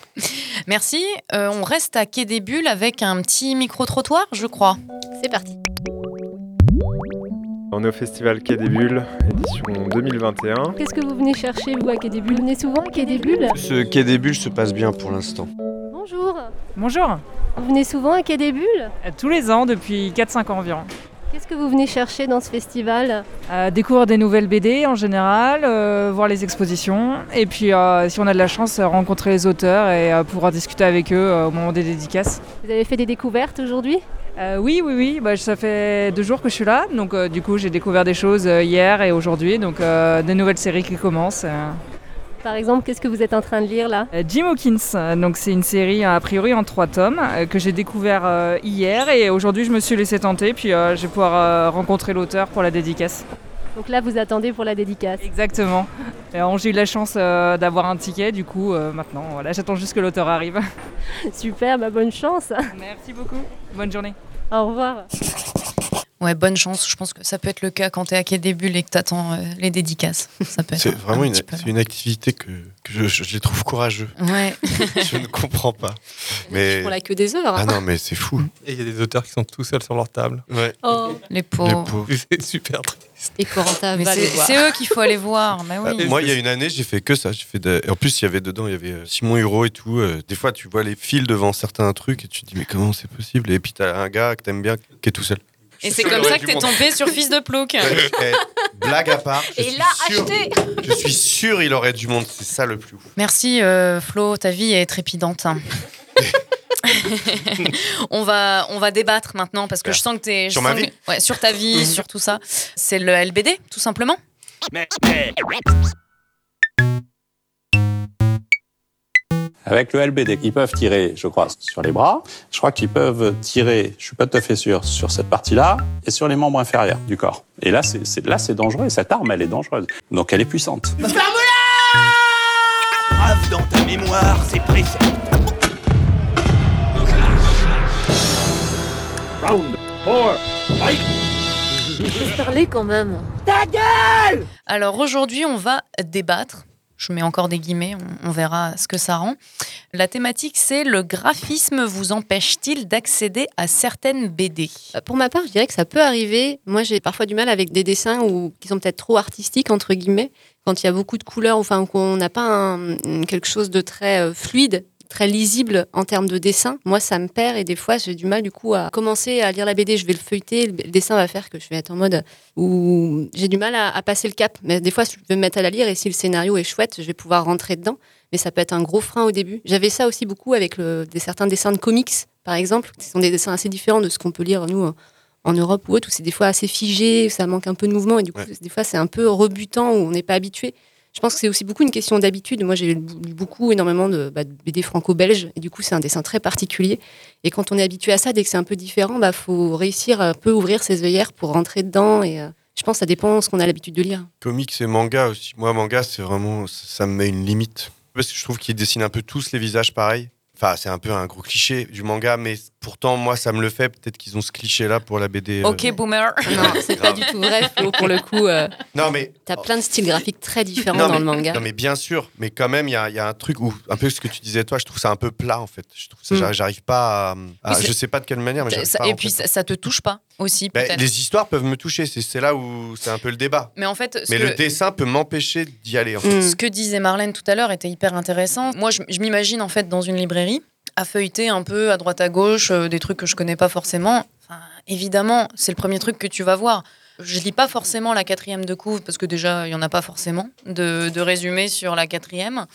Merci. Euh, on reste à Quai des Bulles avec un petit micro-trottoir, je crois. C'est parti. On est au festival Quai des Bulles, édition 2021. Qu'est-ce que vous venez chercher, vous, à Quai des Bulles? Vous venez souvent à Quai des Bulles? Ce quai des bulles se passe bien pour l'instant. Bonjour. Bonjour. Vous venez souvent à Quai des Bulles? Euh, Tous les ans, depuis 4-5 ans environ. Qu'est-ce que vous venez chercher dans ce festival Euh, découvrir des nouvelles BD en général, euh, voir les expositions, et puis euh, si on a de la chance, euh, rencontrer les auteurs et pouvoir discuter avec eux au moment des dédicaces. Vous avez fait des découvertes aujourd'hui? Oui, oui, oui, bah, ça fait deux jours que je suis là, donc du coup j'ai découvert des choses hier et aujourd'hui, donc des nouvelles séries qui commencent. Euh. Par exemple, qu'est-ce que vous êtes en train de lire là? Euh, Jim Hawkins, euh, donc c'est une série a priori en trois tomes euh, que j'ai découvert euh, hier et aujourd'hui je me suis laissé tenter puis euh, je vais pouvoir euh, rencontrer l'auteur pour la dédicace. Donc là, vous attendez pour la dédicace. Exactement. J'ai eu la chance euh, d'avoir un ticket, du coup euh, maintenant voilà, j'attends juste que l'auteur arrive. Super, bah bonne chance. Merci beaucoup. Bonne journée. Au revoir. Ouais, bonne chance. Je pense que ça peut être le cas quand t'es à Quai des Bulles et que t'attends euh, les dédicaces. Ça peut être C'est un- vraiment un une, petit peu c'est une activité que, que je, je les trouve courageux. Ouais. je ne comprends pas. Mais... Pour la queue des heures. Ah non, mais c'est fou. Et il y a des auteurs qui sont tout seuls sur leur table. Ouais. Oh. Les pauvres. C'est super triste. Et Corentin Mais va c'est les voir. c'est eux qu'il faut aller voir. Bah oui. Moi, il y a une année, j'ai fait que ça. J'ai fait de- En plus, il y avait dedans, il y avait euh, Simon Hureau et tout. euh, Des fois, tu vois les fils devant certains trucs et tu te dis, mais comment c'est possible? Et puis, t'as un gars que t'aimes bien qui est tout seul. Et c'est comme ça que t'es tombé sur Fils de Plouc. Eh, blague à part. je Et suis là, sûr- acheté Je suis sûr, il aurait du monde. C'est ça le plus ouf. Merci euh, Flo, ta vie est trépidante. hein. on, va, on va débattre maintenant parce que je sens que t'es... je Sur ma sens vie que- ouais, Sur ta vie, sur tout ça. C'est le LBD, tout simplement. Avec le LBD, ils peuvent tirer, je crois, sur les bras. Je crois qu'ils peuvent tirer, je suis pas tout à fait sûr, sur cette partie-là et sur les membres inférieurs du corps. Et là, c'est c'est- là, c'est dangereux. Cette arme, elle est dangereuse. Donc, elle est puissante. Grave dans ta mémoire, c'est précis. Round 4, fight Laisse parler quand même. Ta gueule Alors aujourd'hui, on va débattre. Je mets encore des guillemets, on, verra ce que ça rend. La thématique, c'est le graphisme vous empêche-t-il d'accéder à certaines BD Euh, Pour ma part, je dirais que ça peut arriver. Moi, j'ai parfois du mal avec des dessins où, qui sont peut-être trop artistiques, entre guillemets, quand il y a beaucoup de couleurs, enfin, qu'on n'a pas quelque chose de très euh, fluide, très lisible en termes de dessin. Moi, ça me perd et des fois, j'ai du mal du coup à commencer à lire la BD. Je vais le feuilleter, le dessin va faire que je vais être en mode où j'ai du mal à, à passer le cap. Mais des fois, je vais me mettre à la lire et si le scénario est chouette, je vais pouvoir rentrer dedans. Mais ça peut être un gros frein au début. J'avais ça aussi beaucoup avec le- des, certains dessins de comics, par exemple. Ce sont des dessins assez différents de ce qu'on peut lire, nous, en Europe ou autre, où c'est des fois assez figé, ça manque un peu de mouvement et du coup, des fois, c'est un peu rebutant, où on n'est pas habitué. Je pense que c'est aussi beaucoup une question d'habitude. Moi, j'ai lu beaucoup, énormément de, bah, BD franco-belges, et du coup, c'est un dessin très particulier. Et quand on est habitué à ça, dès que c'est un peu différent, bah, faut réussir à un peu ouvrir ses œillères pour rentrer dedans. Et euh, je pense que ça dépend de ce qu'on a l'habitude de lire. Comics et manga aussi. Moi, manga, c'est vraiment. Ça, ça me met une limite. Parce que je trouve qu'ils dessinent un peu tous les visages pareils. Enfin, c'est un peu un gros cliché du manga, mais pourtant, moi, ça me le fait. Peut-être qu'ils ont ce cliché-là pour la BD. euh. Ok, boomer. Non, c'est pas du tout vrai, Flo, pour le coup. euh, Non, mais. T'as plein de styles graphiques très différents Non, dans mais- le manga. Non, mais bien sûr. Mais quand même, il y a, il y a un truc où, un peu ce que tu disais toi, je trouve ça un peu plat, en fait. Je trouve ça, Mm. j'arrive- pas à. je sais pas de quelle manière, mais j'arrive Ça- pas à et puis ça, ça te touche pas aussi, Ben, les histoires peuvent me toucher, c'est là où c'est un peu le débat. Mais en fait, Mais que- le dessin peut m'empêcher d'y aller. En fait. Ce que disait Marlène tout à l'heure était hyper intéressant. Moi, je, je m'imagine en fait dans une librairie à feuilleter un peu à droite à gauche euh, des trucs que je connais pas forcément. Enfin, évidemment, c'est le premier truc que tu vas voir. Je lis pas forcément la quatrième de couve parce que déjà, il y en a pas forcément de, de résumé sur la quatrième.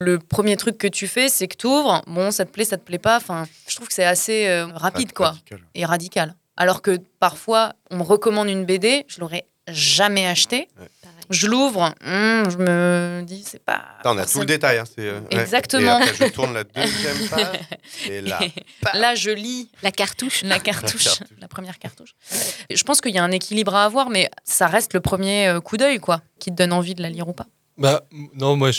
Le premier truc que tu fais, c'est que tu ouvres. Bon, ça te plaît, ça te plaît pas. Enfin, je trouve que c'est assez euh, rapide, quoi. Et radical. Alors que parfois, on me recommande une BD, je l'aurais jamais achetée. Je l'ouvre, hum, je me dis, c'est pas. Attends, on a tout le détail. Hein, c'est, euh, ouais. Exactement. Et après, je tourne la deuxième page. Et là, Là, je lis la cartouche. La cartouche, La cartouche. la première cartouche. Je pense qu'il y a un équilibre à avoir, mais ça reste le premier euh, coup d'œil, quoi, qui te donne envie de la lire ou pas. Bah, non, moi,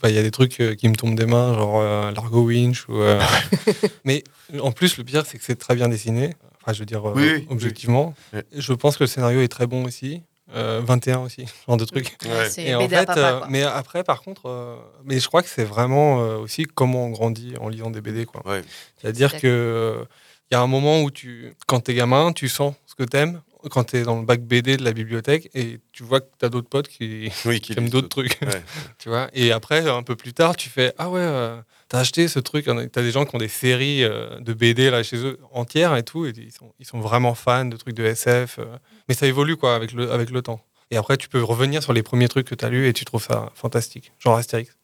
bah, il y a des trucs euh, qui me tombent des mains, genre euh, Largo Winch. Ou, euh, Mais en plus, le pire, c'est que c'est très bien dessiné. Enfin, je veux dire, euh, Oui, oui, objectivement. Je pense que le scénario est très bon aussi. Euh, 21 aussi, ce genre de truc. Ouais. Et en fait, papa, euh, mais après, par contre, euh, mais je crois que c'est vraiment euh, aussi comment on grandit en lisant des BD. quoi. Ouais. C'est-à-dire que euh, il y a un moment où tu, quand t'es gamin, tu sens ce que t'aimes quand t'es dans le bac BD de la bibliothèque et tu vois que t'as d'autres potes qui, Oui, qui aiment d'autres d'autres. trucs. Ouais. tu vois? Et après, un peu plus tard, tu fais ah ouais, euh, t'as acheté ce truc. T'as des gens qui ont des séries euh, de BD là chez eux entières et tout, et ils sont, ils sont vraiment fans de trucs de SF. euh. mais ça évolue quoi avec le, avec le temps. Et après, tu peux revenir sur les premiers trucs que t'as lus et tu trouves ça fantastique, genre Astérix.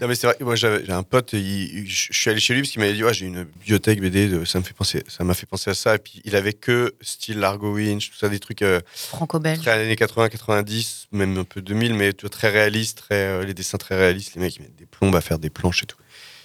Non, mais c'est vrai, moi j'avais- j'ai un pote, il- je suis allé chez lui parce qu'il m'avait dit ouais, j'ai une bibliothèque BD, de- ça me fait penser, ça m'a fait penser à ça. Et puis il avait que style Largo Winch, tout ça, des trucs euh, Franco-belge. très années 80, 90, même un peu 2000, mais tu vois, très réalistes, très, euh, les dessins très réalistes. Les mecs ils mettent des plombes à faire des planches et tout.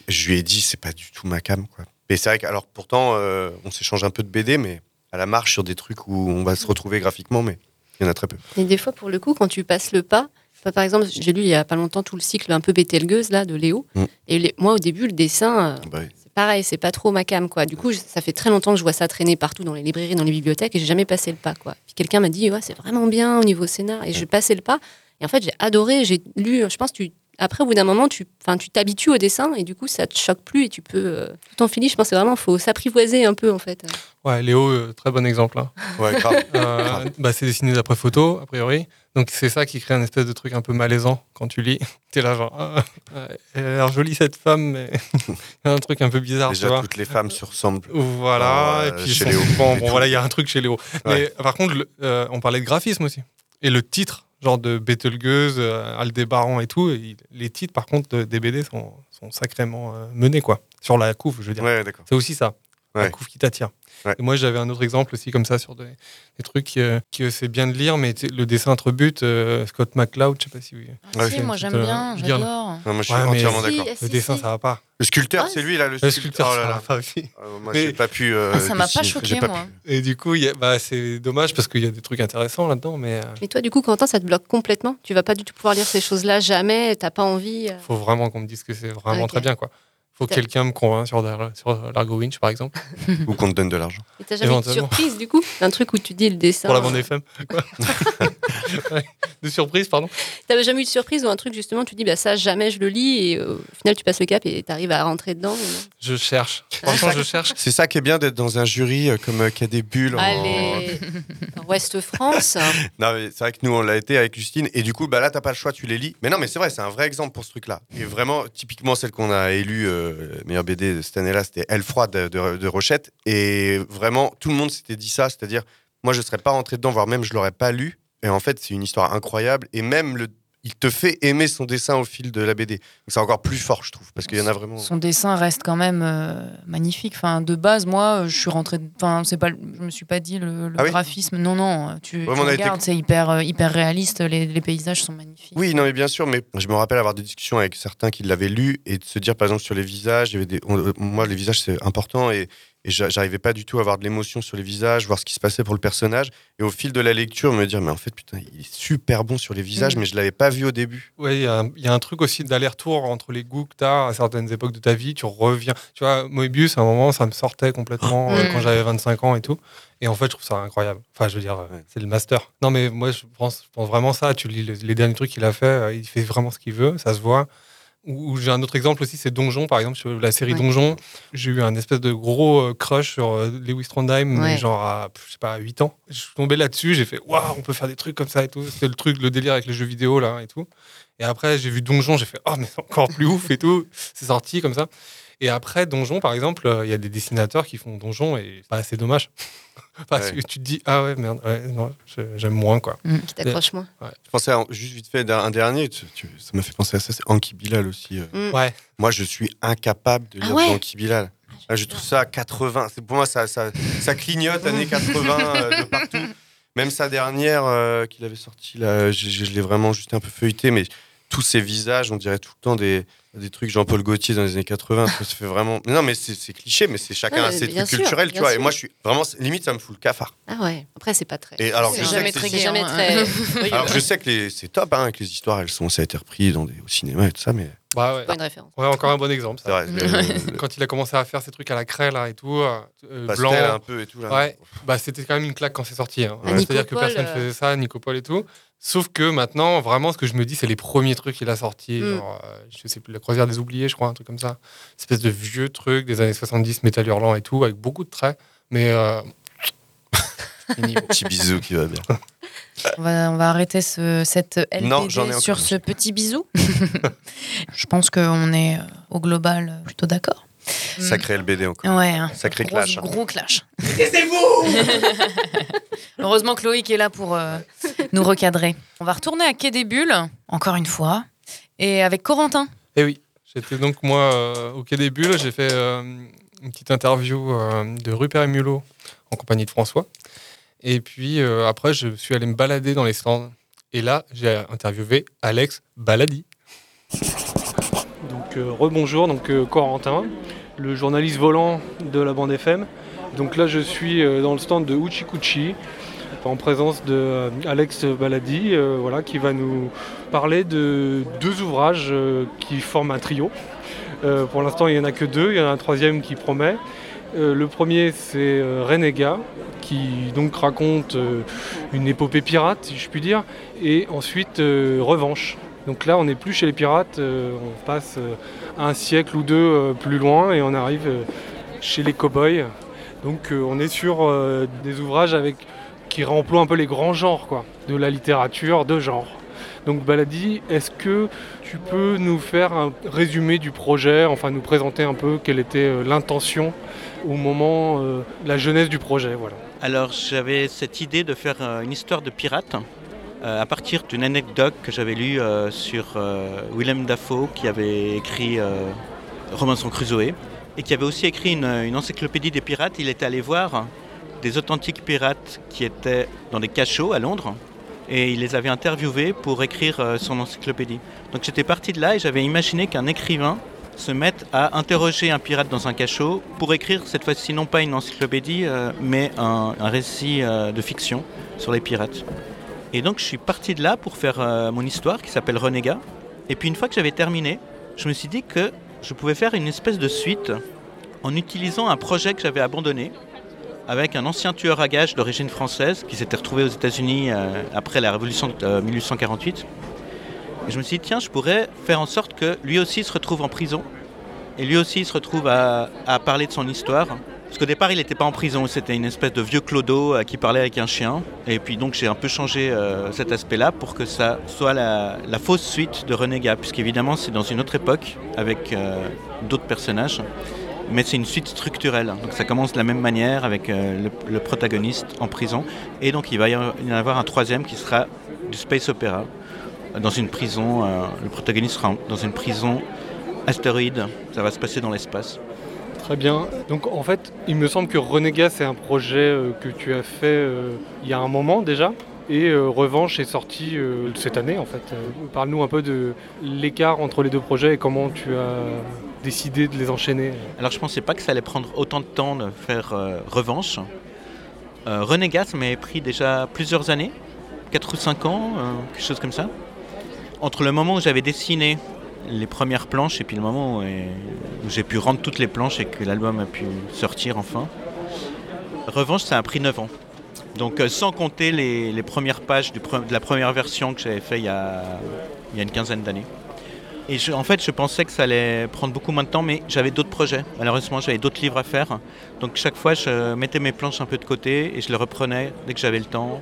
Je lui ai dit c'est pas du tout ma cam quoi. Et c'est vrai que alors pourtant euh, on s'échange un peu de BD, mais à la marche sur des trucs où on va se retrouver graphiquement, mais il y en a très peu. Et des fois, pour le coup, quand tu passes le pas, par exemple, j'ai lu il y a pas longtemps tout le cycle un peu Bételgeuse là de Léo. Mm. Et les- moi, au début, le dessin, euh, Bah oui. c'est pareil, c'est pas trop ma cam quoi. Du coup, je- ça fait très longtemps que je vois ça traîner partout dans les librairies, dans les bibliothèques, et j'ai jamais passé le pas quoi. Puis quelqu'un m'a dit ouais, c'est vraiment bien au niveau scénar, et je passais le pas. Et en fait, j'ai adoré, j'ai lu. Je pense que tu après, au bout d'un moment, tu enfin, tu t'habitues au dessin et du coup, ça te choque plus et tu peux euh, tout en filer. Je pense que vraiment, faut s'apprivoiser un peu en fait. Ouais, Léo, euh, très bon exemple. hein. Ouais, grave. Euh, bah, c'est dessiné d'après photo, a priori. Donc c'est ça qui crée un espèce de truc un peu malaisant quand tu lis. T'es là genre, ah, ouais, elle a l'air jolie cette femme, mais il y a un truc un peu bizarre, tu Déjà vois. toutes les femmes se ressemblent. Voilà, Euh, et puis chez Léo. bon voilà, il y a un truc chez Léo. Ouais. Mais par contre, le- euh, on parlait de graphisme aussi. Et le titre, genre de Betelgeuse, euh, Aldébaran et tout, et les titres par contre de- des BD sont, sont sacrément euh, menés quoi. Sur la couve, je veux dire. Ouais, d'accord. C'est aussi ça, la couve qui t'attire. Ouais. Et moi j'avais un autre exemple aussi comme ça sur des, des trucs euh, que c'est bien de lire, mais le dessin entre but, euh, Scott McCloud, je sais pas si oui. Ah, si, moi, j'aime bien, j'adore. Non, moi, je suis entièrement le d'accord. Si, dessin si. ça va pas. Le sculpteur, c'est lui là, le, Le sculpteur. Oh là ça là. aussi. Euh, moi, Mais- j'ai pas pu. euh, Ah, ça m'a pas choqué, pas moi. pu. Et du coup, il y a- bah, c'est dommage parce qu'il y a des trucs intéressants là-dedans, mais euh, Mais toi, du coup, Quentin, ça te bloque complètement? Tu vas pas du tout pouvoir lire ces choses-là jamais. T'as pas envie. euh? faut vraiment qu'on me dise que c'est vraiment très bien quoi. Faut que quelqu'un me convainc sur, sur Largo Winch par exemple. Ou qu'on te donne de l'argent. Et t'as jamais eu de Éventuellement. surprise, du coup Un truc où tu dis le dessin. Pour la bande FM. Quoi. De surprise, pardon. T'avais jamais eu de surprise ou un truc, justement, tu dis, bah ça, jamais je le lis. Et euh, au final, tu passes le cap et t'arrives à rentrer dedans. Je cherche. Franchement, je cherche. C'est ça qui est bien d'être dans un jury euh, comme euh, qui a des bulles. en- Allez, Ouest France. Non, mais c'est vrai que nous, on l'a été avec Justine. Et du coup, bah là, t'as pas le choix, tu les lis. Mais non, mais c'est vrai, c'est un vrai exemple pour ce truc-là. Et vraiment, typiquement, celle qu'on a élue, euh, meilleure BD de cette année-là, c'était Elle froide de, Rochette. Et vraiment, tout le monde s'était dit ça. C'est-à-dire, moi, je serais pas rentré dedans, voire même, je l'aurais pas lu. Et en fait, c'est une histoire incroyable. Et même, le, il te fait aimer son dessin au fil de la BD. C'est encore plus fort, je trouve. Parce qu'il y en a vraiment. Son dessin reste quand même euh, magnifique. Enfin, de base, moi, euh, je suis rentrée. Enfin, c'est pas. Je me suis pas dit le, le Ah oui graphisme. Non, non. Tu, Ouais, été- regardes, c'est hyper, euh, hyper réaliste. Les, les paysages sont magnifiques. Oui, non, mais bien sûr, mais je me rappelle avoir des discussions avec certains qui l'avaient lu et de se dire, par exemple, sur les visages, il y avait des... on- moi, les visages, c'est important et, et j'a- j'arrivais pas du tout à avoir de l'émotion sur les visages, voir ce qui se passait pour le personnage. Et au fil de la lecture, me dire, mais en fait, putain, il est super bon sur les visages, Mhm. mais je l'avais pas vu au début. Ouais, il y, a un- il y a un truc aussi d'aller-retour entre les goûts que tu as à certaines époques de ta vie. Tu reviens. Tu vois, Moebius, à un moment, ça me sortait complètement euh, Mm. quand j'avais 25 ans et tout. Et en fait, je trouve ça incroyable. Enfin, je veux dire, euh, c'est le master. Non, mais moi, je pense, je pense vraiment ça. Tu lis les, les derniers trucs qu'il a fait, euh, il fait vraiment ce qu'il veut, ça se voit. Ou j'ai un autre exemple aussi, c'est Donjon, par exemple, sur la série Ouais. Donjon. J'ai eu un espèce de gros euh, crush sur euh, Lewis Trondheim, Ouais. genre à, je sais pas, à 8 ans. Je suis tombé là-dessus, j'ai fait, waouh, on peut faire des trucs comme ça et tout. C'était le truc, le délire avec les jeux vidéo, là, et tout. Et après, j'ai vu Donjon, j'ai fait, oh, mais c'est encore plus ouf et tout. C'est sorti comme ça. Et après, Donjon, par exemple, euh, il y a des dessinateurs qui font Donjon et pas assez dommage. Parce Ouais. que tu te dis, ah ouais, merde, ouais, non, je- j'aime moins, quoi. Qui t'accroche moins. Ouais. Je pensais à- juste vite fait un dernier, tu- tu- ça m'a fait penser à ça, c'est Anki Bilal aussi. euh. Mm. Ouais. Moi, je suis incapable de Ah lire ouais Anki Bilal. Ah, je trouve ça à 80. C'est pour moi, ça, ça, ça clignote années 80 euh, de partout. Même sa dernière euh, qu'il avait sortie, là, je, je- je l'ai vraiment juste un peu feuilleté, mais tous ces visages, on dirait tout le temps des, des trucs Jean-Paul Gaultier dans les années 80. Ça se fait vraiment. Non, mais c'est c'est cliché, mais c'est chacun Ouais, a ses trucs sûr, culturels, tu vois. Et moi, je suis vraiment limite, ça me fout le cafard. Ah ouais, après, c'est pas très. Et alors, c'est je sais jamais que très c'est- C'est jamais hein. très. Alors, je sais que les- c'est top, hein, que les histoires, elles sont, ça a été repris dans des, au cinéma et tout ça, mais. Bah ouais. Pas une référence. Ouais, encore un bon exemple. C'est Ça. vrai, quand il a commencé à faire ces trucs à la craie là et tout, euh, euh, Pastel blanc, un peu et tout, là. Ouais, bah c'était quand même une claque quand c'est sorti. hein. Ah, C'est-à-dire que Nicopol, personne euh. faisait ça, Nicopol et tout. Sauf que maintenant, vraiment, ce que je me dis, c'est les premiers trucs qu'il a sortis. Mm. Genre, euh, je sais plus, la croisière des oubliés, je crois, un truc comme ça. Espèce de vieux truc des années 70, métal hurlant et tout, avec beaucoup de traits. Mais euh, Petit bisou qui va bien. On va, on va arrêter ce, cette Non, encore sur ce petit bisou. Je pense qu'on est euh, au global euh, plutôt d'accord. Sacré LBD encore. Ouais, hein. Sacré Gros- clash. hein. Gros clash. Taisez-vous Heureusement Chloé qui est là pour euh, nous recadrer. On va retourner à Quai des Bulles, encore une fois, et avec Corentin. Et oui, j'étais donc moi euh, au Quai des Bulles, j'ai fait euh, une petite interview euh, de Rupert et Mulot en compagnie de François. Et puis euh, après, je suis allé me balader dans les stands. Et là, j'ai interviewé Alex Baladi. Donc euh, rebonjour, donc euh, Corentin, le journaliste volant de la bande FM. Donc là je suis euh, dans le stand de Uchikuchi en présence de euh, Alex Baladi, euh, voilà, qui va nous parler de deux ouvrages qui forment un trio. Pour l'instant il n'y en a que deux, il y en a un troisième qui promet. Le premier c'est Renégat, qui donc raconte une épopée pirate, si je puis dire, et ensuite Revanche. Donc là, on n'est plus chez les pirates, euh, on passe euh, un siècle ou deux euh, plus loin et on arrive chez les cow-boys. Donc on est sur des ouvrages qui remploient un peu les grands genres, quoi, de la littérature de genre. Donc Baladi, est-ce que tu peux nous faire un résumé du projet, enfin nous présenter un peu quelle était l'intention au moment, la jeunesse du projet, voilà. Alors j'avais cette idée de faire une histoire de pirate euh, à partir d'une anecdote que j'avais lue euh, sur euh, Willem Dafoe qui avait écrit Robinson Crusoe et qui avait aussi écrit une, encyclopédie des pirates. Il était allé voir des authentiques pirates qui étaient dans des cachots à Londres et il les avait interviewés pour écrire son encyclopédie. Donc j'étais parti de là et j'avais imaginé qu'un écrivain se mette à interroger un pirate dans un cachot pour écrire cette fois-ci non pas une encyclopédie mais un, récit de fiction sur les pirates. Et donc je suis parti de là pour faire euh, mon histoire qui s'appelle Renégat. Et puis une fois que j'avais terminé, je me suis dit que je pouvais faire une espèce de suite en utilisant un projet que j'avais abandonné avec un ancien tueur à gages d'origine française qui s'était retrouvé aux États-Unis euh, après la révolution de euh, 1848. Et je me suis dit, tiens, je pourrais faire en sorte que lui aussi se retrouve en prison et lui aussi se retrouve à parler de son histoire. Parce qu'au départ, il n'était pas en prison, c'était une espèce de vieux clodo euh, qui parlait avec un chien. Et puis donc, j'ai un peu changé euh, cet aspect-là pour que ça soit la, fausse suite de Renégat, puisqu'évidemment, c'est dans une autre époque avec euh, d'autres personnages. Mais c'est une suite structurelle. Donc ça commence de la même manière avec le, protagoniste en prison. Et donc il va y en avoir un troisième qui sera du space opéra. Dans une prison, le protagoniste sera dans une prison astéroïde. Ça va se passer dans l'espace. Très bien. Donc en fait, il me semble que Renégat, c'est un projet euh, que tu as fait euh, il y a un moment déjà. Et euh, Revanche est sorti cette année en fait. Parle-nous un peu de l'écart entre les deux projets et comment tu as décidé de les enchaîner. Alors je pensais pas que ça allait prendre autant de temps de faire Revanche. Renégat, m'avait pris déjà plusieurs années, 4 ou 5 ans, quelque chose comme ça. Entre le moment où j'avais dessiné les premières planches et puis le moment où, j'ai pu rendre toutes les planches et que l'album a pu sortir enfin. Revanche, ça a pris 9 ans. Donc euh, sans compter les, premières pages de la première version que j'avais fait il y a, une quinzaine d'années. Et en fait, je pensais que ça allait prendre beaucoup moins de temps, mais j'avais d'autres projets. Malheureusement, j'avais d'autres livres à faire. Donc chaque fois, je mettais mes planches un peu de côté et je les reprenais dès que j'avais le temps.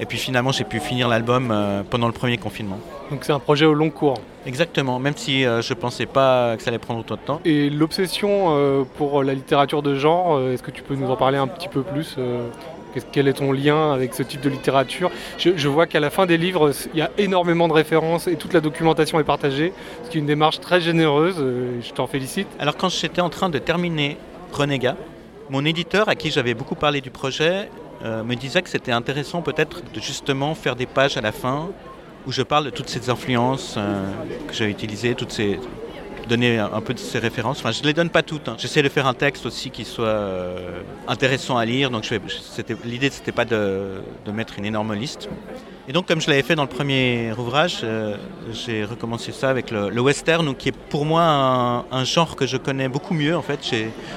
Et puis finalement, j'ai pu finir l'album euh, pendant le premier confinement. Donc c'est un projet au long cours. Exactement, même si euh, je pensais pas que ça allait prendre autant de temps. Et l'obsession euh, pour la littérature de genre, euh, est-ce que tu peux nous en parler un petit peu plus Quel est ton lien avec ce type de littérature? Je, je vois qu'à la fin des livres, il y a énormément de références et toute la documentation est partagée, ce qui est une démarche très généreuse, et je t'en félicite. Alors quand j'étais en train de terminer Renégat, mon éditeur à qui j'avais beaucoup parlé du projet euh, me disait que c'était intéressant peut-être de justement faire des pages à la fin où je parle de toutes ces influences euh, que j'ai utilisées, toutes ces donner un peu de ces références. Enfin, je ne les donne pas toutes. hein. J'essaie de faire un texte aussi qui soit euh, intéressant à lire. Donc, l'idée, c'était pas de, mettre une énorme liste. Et donc, comme je l'avais fait dans le premier ouvrage, j'ai recommencé ça avec le, western, qui est pour moi un, genre que je connais beaucoup mieux, en fait.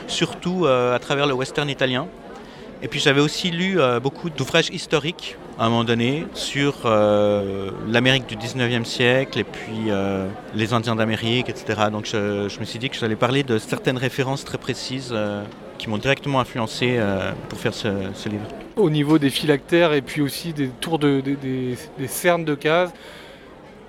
Surtout à travers le western italien. Et puis j'avais aussi lu euh, beaucoup d'ouvrages historiques à un moment donné sur euh, l'Amérique du 19e siècle et puis euh, les Indiens d'Amérique, etc. Donc je, me suis dit que j'allais parler de certaines références très précises qui m'ont directement influencé pour faire ce, livre. Au niveau des phylactères et puis aussi des tours de, des- des cernes de cases,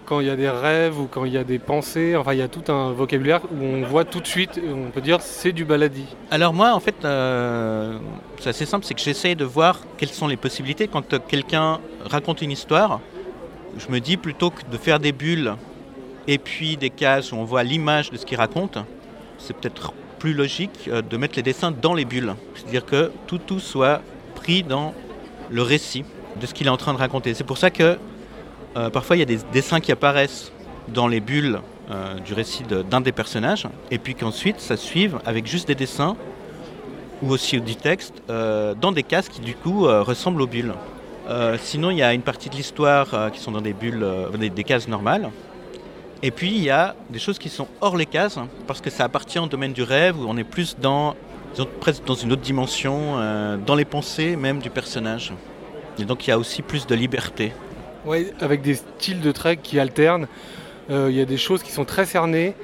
quand il y a des rêves ou quand il y a des pensées, enfin il y a tout un vocabulaire où on voit tout de suite, on peut dire c'est du baladi. Alors moi, en fait, euh, c'est assez simple, c'est que j'essaye de voir quelles sont les possibilités. Quand euh, quelqu'un raconte une histoire, je me dis plutôt que de faire des bulles et puis des cases où on voit l'image de ce qu'il raconte, c'est peut-être plus logique euh, de mettre les dessins dans les bulles. C'est-à-dire que tout, tout soit pris dans le récit de ce qu'il est en train de raconter. C'est pour ça que euh, parfois il y a des dessins qui apparaissent dans les bulles euh, du récit d'un des personnages, et puis qu'ensuite ça suive avec juste des dessins ou aussi du texte euh, dans des cases qui du coup ressemblent aux bulles. Sinon il y a une partie de l'histoire qui sont dans des bulles, des, cases normales. Et puis il y a des choses qui sont hors les cases, parce que ça appartient au domaine du rêve, où on est plus dans, disons, presque dans une autre dimension, dans les pensées même du personnage. Et donc il y a aussi plus de liberté. Ouais, avec des styles de traits qui alternent. Euh, Il y a des choses qui sont très cernées,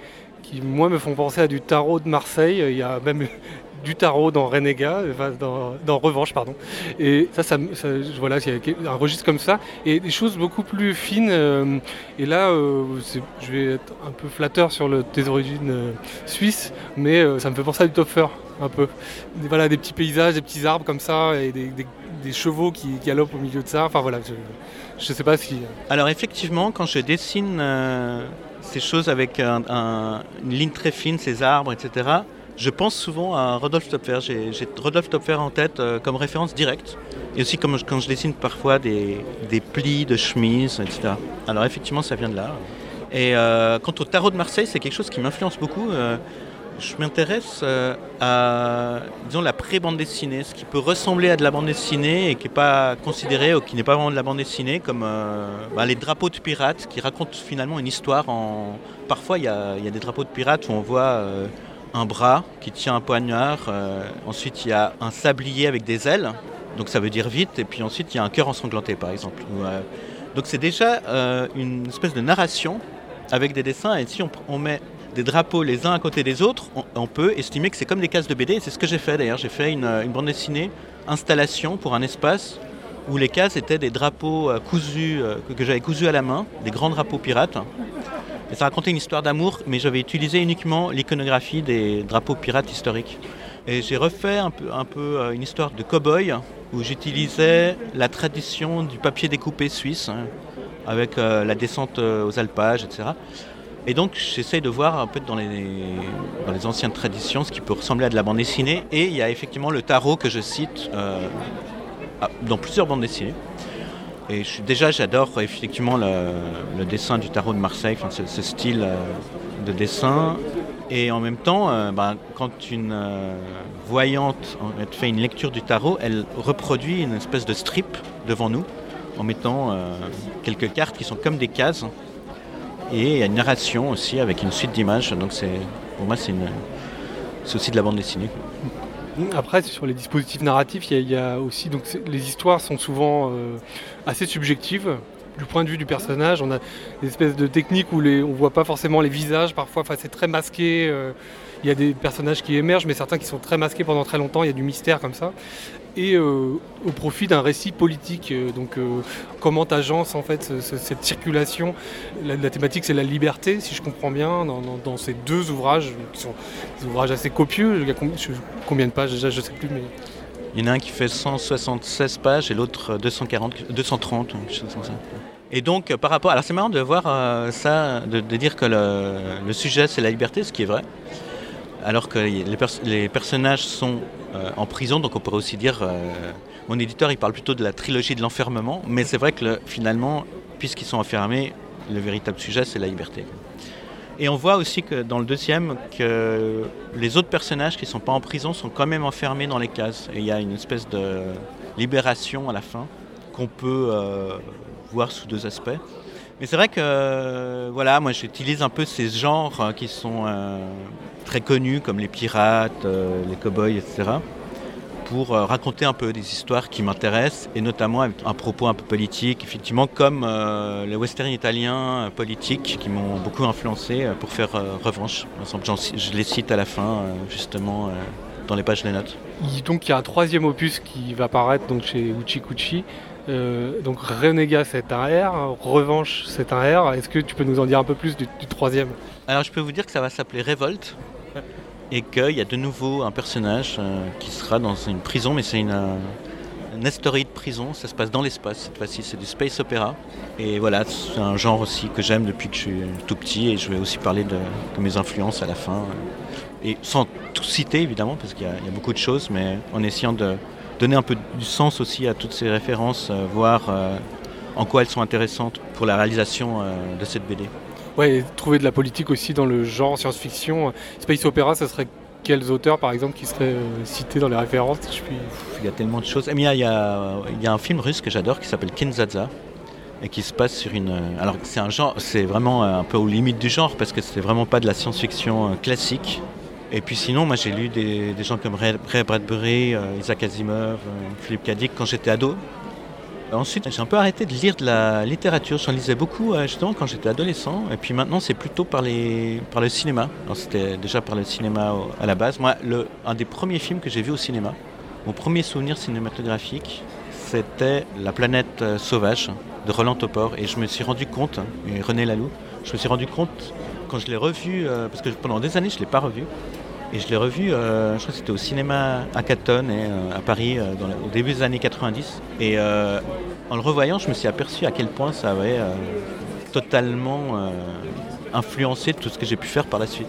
qui moi me font penser à du tarot de Marseille. Il y a même du tarot dans Renégat, enfin, dans, dans Revanche, pardon. Et ça, ça, voilà, il y a un registre comme ça. Et des choses beaucoup plus fines. euh, et là, euh, je vais être un peu flatteur sur le, tes origines suisses, mais ça me fait penser à du Topfer, un peu. Voilà, des petits paysages, des petits arbres comme ça, et des, chevaux qui galopent au milieu de ça. Enfin voilà, je sais pas si. Alors effectivement, quand je dessine euh, ces choses avec un- un- une ligne très fine, ces arbres, etc., je pense souvent à Rodolphe Topfer. J'ai Rodolphe Topfer en tête euh, comme référence directe. Et aussi quand je dessine parfois des, plis de chemises, etc. Alors effectivement, ça vient de là. Et euh, quant au tarot de Marseille, c'est quelque chose qui m'influence beaucoup. Je m'intéresse euh, à disons, la pré-bande dessinée, ce qui peut ressembler à de la bande dessinée et qui n'est pas considéré ou qui n'est pas vraiment de la bande dessinée, comme euh, bah, les drapeaux de pirates qui racontent finalement une histoire. Parfois, il y a, des drapeaux de pirates où on voit euh, un bras qui tient un poignard, ensuite il y a un sablier avec des ailes, donc ça veut dire vite, et puis ensuite il y a un cœur ensanglanté par exemple. Donc c'est déjà une espèce de narration avec des dessins, et si on met des drapeaux les uns à côté des autres, on, peut estimer que c'est comme des cases de BD, c'est ce que j'ai fait d'ailleurs. J'ai fait une, euh, une bande dessinée, installation pour un espace où les cases étaient des drapeaux euh, cousus, euh, que, j'avais cousus à la main, des grands drapeaux pirates. Et ça racontait une histoire d'amour, mais j'avais utilisé uniquement l'iconographie des drapeaux pirates historiques. Et j'ai refait un peu, un peu une histoire de cow-boy où j'utilisais la tradition du papier découpé suisse, hein, avec la descente aux alpages, etc. Et donc j'essaye de voir un peu dans les, dans les anciennes traditions ce qui peut ressembler à de la bande dessinée. Et il y a effectivement le tarot que je cite euh, dans plusieurs bandes dessinées. Et déjà, j'adore effectivement le, dessin du tarot de Marseille, ce, style euh, de dessin. Et en même temps, euh, ben, quand une voyante fait, une lecture du tarot, elle reproduit une espèce de strip devant nous en mettant quelques cartes qui sont comme des cases. Et il y a une narration aussi avec une suite d'images. Donc pour moi, c'est, aussi de la bande dessinée. Après, sur les dispositifs narratifs, il y a- aussi donc les histoires sont souvent euh, assez subjectives du point de vue du personnage. On a des espèces de techniques où on voit pas forcément les visages. Parfois, c'est très masqué. euh, il y a des personnages qui émergent, mais certains qui sont très masqués pendant très longtemps. Il y a du mystère comme ça. Et euh, au profit d'un récit politique. Euh, Donc, euh, comment t'agences en fait ce- ce- cette circulation? La, thématique, c'est la liberté, si je comprends bien, dans, ces deux ouvrages qui sont des ouvrages assez copieux. Combien de pages déjà? Je sais plus, mais Il y en a un qui fait 176 pages et l'autre euh, 240, 230, quelque chose comme ça. Et donc, par rapport. Alors, c'est marrant de voir ça, de, dire que le, sujet, c'est la liberté, ce qui est vrai. Alors que les personnages sont euh, en prison, donc on pourrait aussi dire. euh, mon éditeur, il parle plutôt de la trilogie de l'enfermement, mais c'est vrai que le- finalement, puisqu'ils sont enfermés, le véritable sujet, c'est la liberté. Et on voit aussi que dans le deuxième, que les autres personnages qui ne sont pas en prison sont quand même enfermés dans les cases. Et il y a une espèce de libération à la fin qu'on peut euh, voir sous deux aspects. Mais c'est vrai que euh, voilà, moi j'utilise un peu ces genres euh, qui sont euh, très connus comme les pirates, euh, les cow-boys, etc. pour raconter un peu des histoires qui m'intéressent et notamment avec un propos un peu politique, effectivement comme les westerns italiens politiques qui m'ont beaucoup influencé pour faire revanche. Je les cite à la fin justement dans les pages des notes. Donc il y a un troisième opus qui va paraître donc chez Uchikuchi. Euh, donc Renégat c'est un R, Revanche c'est un R. Est-ce que tu peux nous en dire un peu plus du, troisième? Alors je peux vous dire que ça va s'appeler Révolte et qu'il y a de nouveau un personnage euh, qui sera dans une prison, mais c'est une, euh, une astéroïde prison, ça se passe dans l'espace cette fois-ci, c'est du space opéra. Et voilà, c'est un genre aussi que j'aime depuis que je suis tout petit et je vais aussi parler de, mes influences à la fin. Et sans tout citer évidemment, parce qu'il y, y a beaucoup de choses, mais en essayant de donner un peu du sens aussi à toutes ces références, euh, voir euh, en quoi elles sont intéressantes pour la réalisation euh, de cette BD. Ouais, et trouver de la politique aussi dans le genre science-fiction. Space Opera, ça serait quels auteurs par exemple qui seraient cités dans les références si je puis... Il y a tellement de choses. Eh bien, il, y a, il y a un film russe que j'adore qui s'appelle Kinzaza et qui se passe sur une. Alors, c'est un genre, c'est vraiment un peu aux limites du genre parce que c'est vraiment pas de la science-fiction classique. Et puis sinon, moi j'ai lu des, gens comme Ray, Bradbury, euh, Isaac Asimov, euh, Philippe Cadic quand j'étais ado. Ensuite, j'ai un peu arrêté de lire de la littérature. J'en lisais beaucoup euh, justement quand j'étais adolescent. Et puis maintenant, c'est plutôt par, le cinéma. C'était déjà par le cinéma à la base. Moi, un des premiers films que j'ai vu au cinéma, mon premier souvenir cinématographique, c'était La planète sauvage de Roland Topor. Et je me suis rendu compte, et René Laloux, je me suis rendu compte quand je l'ai revu, parce que pendant des années, je ne l'ai pas revu. Et je l'ai revu, euh, je crois que c'était au cinéma à Canton et euh, à Paris euh, dans la- au début des années 90. Et en le revoyant, je me suis aperçu à quel point ça avait totalement influencé tout ce que j'ai pu faire par la suite.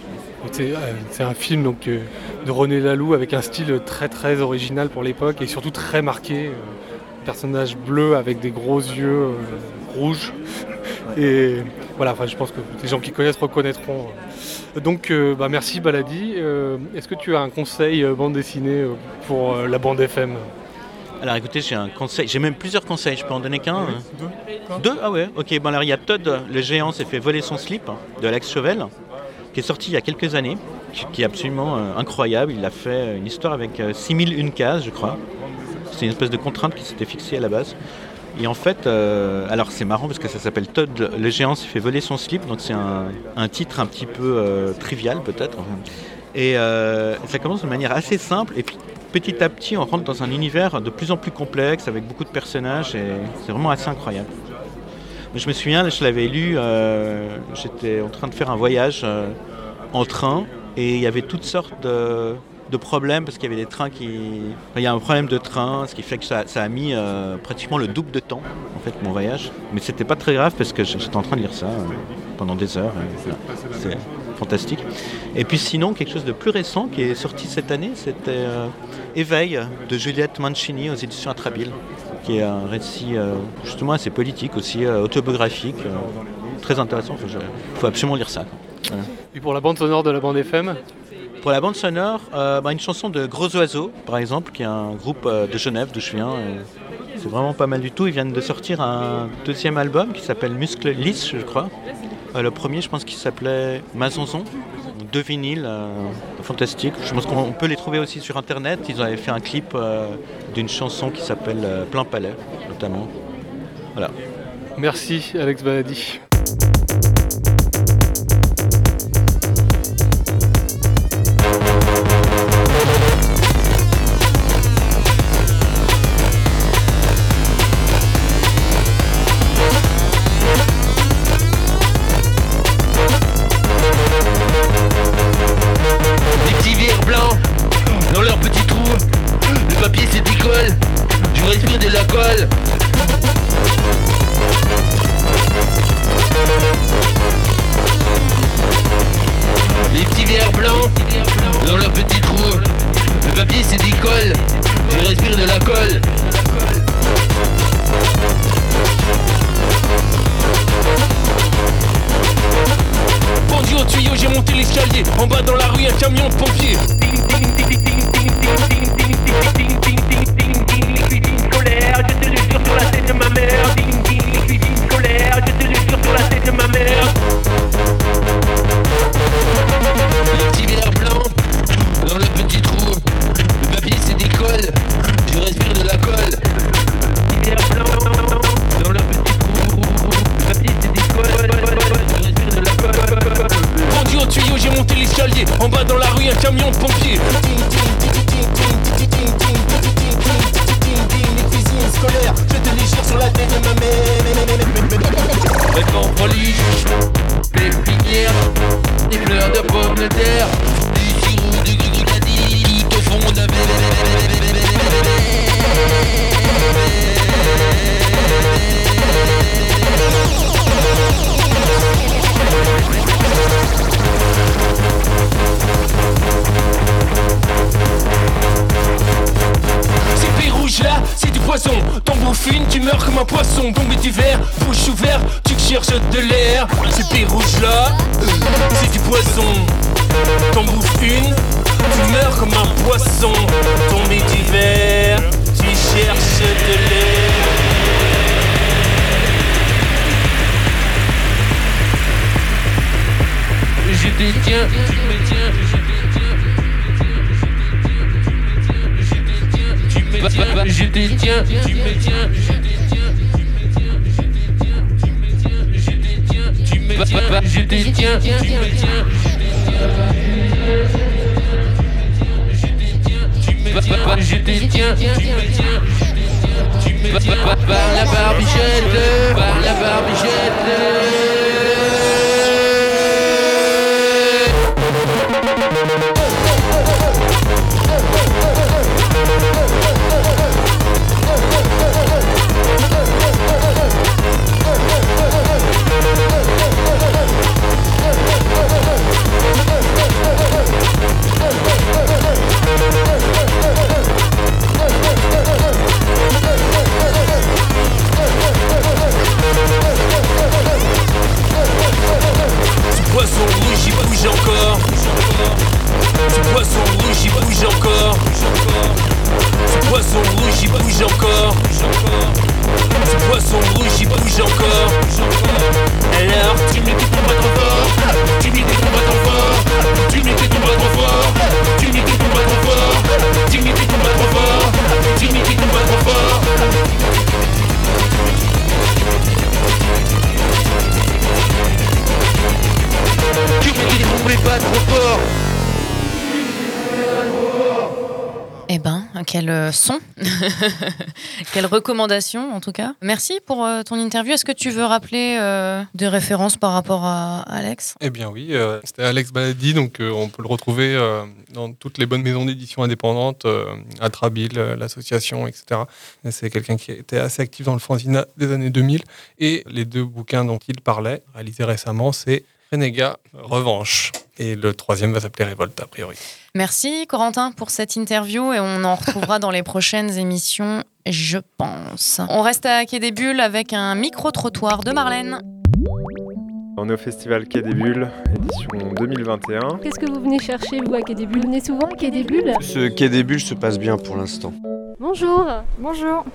C'est un film donc, de René Laloux avec un style très très original pour l'époque et surtout très marqué. personnage bleu avec des gros yeux rouges. Et voilà, enfin, je pense que les gens qui connaissent reconnaîtront. Donc, euh, bah, merci Baladi. Euh, Est-ce que tu as un conseil euh, bande dessinée pour euh, la bande FM Alors écoutez, j'ai un conseil, j'ai même plusieurs conseils, je peux en donner qu'un hein Deux Ah ouais, ok. Bon alors il y a Todd, le géant s'est fait voler son slip de Alex Chauvel, qui est sorti il y a quelques années, qui- qui est absolument euh, incroyable. Il a fait une histoire avec euh, 6001 cases, je crois. C'est une espèce de contrainte qui s'était fixée à la base. Et en fait, euh, alors c'est marrant parce que ça s'appelle Todd, le géant s'est fait voler son slip, donc c'est un, titre un petit peu euh, trivial peut-être. Et euh, ça commence de manière assez simple, et puis petit à petit on rentre dans un univers de plus en plus complexe avec beaucoup de personnages, et c'est vraiment assez incroyable. Je me souviens, je l'avais lu, j'étais en train de faire un voyage en train, et il y avait toutes sortes de, de problèmes parce qu'il y avait des trains qui. enfin, il y a un problème de train, ce qui fait que ça, ça a mis euh, pratiquement le double de temps, en fait, mon voyage. Mais c'était pas très grave parce que j'étais en train de lire ça euh, pendant des heures. voilà. C'est fantastique. Et puis sinon, quelque chose de plus récent qui est sorti cette année, c'était euh, Éveil de Juliette Mancini aux éditions Atrabile, qui est un récit euh, justement assez politique, aussi euh, autobiographique, euh, très intéressant. Il faut, faut absolument lire ça. Voilà. Et pour la bande sonore de la bande FM Pour la bande sonore, euh, bah, une chanson de Gros Oiseaux, par exemple, qui est un groupe euh, de Genève d'où je viens. C'est vraiment pas mal du tout. Ils viennent de sortir un deuxième album qui s'appelle Muscle Lisse, je crois. Euh, le premier, je pense qu'il s'appelait Mazonzon. Deux vinyles, fantastiques. Je pense qu'on peut les trouver aussi sur Internet. Ils avaient fait un clip d'une chanson qui s'appelle Plein Palais, notamment. Voilà. Merci Alex Baladi. Vêtements polis, des pinières, des fleurs de pommes de terre, du sirop de glucadi, tout au fond d'un Ces pays rouges là, c'est du poison. T'en bouffes une, tu meurs comme un poisson. Bombe d'hiver, bouche ouverte, tu cherches de l'air. Ces pays rouges là, c'est du poison. T'en bouffes une, tu meurs comme un poisson. Tombé d'hiver, tu cherches de l'air. Détiens, tu me tiens, je je détiens, tu me tiens, je détiens, tu me tiens, je détiens, tu me tiens, je détiens, tu me tiens, tu me tiens, par la barbichette, par la barbichette. Ce poisson rouge il bouge encore. Ce poisson rouge il bouge encore. Ce poisson rouge il bouge encore. Alors tu ton pas trop fort. Tu ton pas trop fort. Tu ton pas trop fort. Tu ton pas trop fort. Tu ton pas trop fort. Tu ton pas trop fort Tu me dis ton pas trop fort Eh ben, quel euh, son Quelle recommandation, en tout cas. Merci pour euh, ton interview. Est-ce que tu veux rappeler euh, des références par rapport à Alex? Eh bien oui, euh, c'était Alex Baladi, donc euh, on peut le retrouver euh, dans toutes les bonnes maisons d'édition indépendantes, euh, Atrabil, euh, l'association, etc. Et C'est quelqu'un qui était assez actif dans le fanzine des années 2000. Et les deux bouquins dont il parlait, réalisés récemment, c'est Renégat, Revanche. Et le troisième va s'appeler Révolte, a priori. Merci Corentin pour cette interview et on en retrouvera dans les prochaines émissions, je pense. On reste à Quai des Bulles avec un micro-trottoir de Marlène. On est au festival Quai des Bulles, édition 2021. Qu'est-ce que vous venez chercher, vous, à Quai des Bulles? Vous venez souvent à Quai des Bulles? Ce quai des bulles se passe bien pour l'instant. Bonjour Bonjour.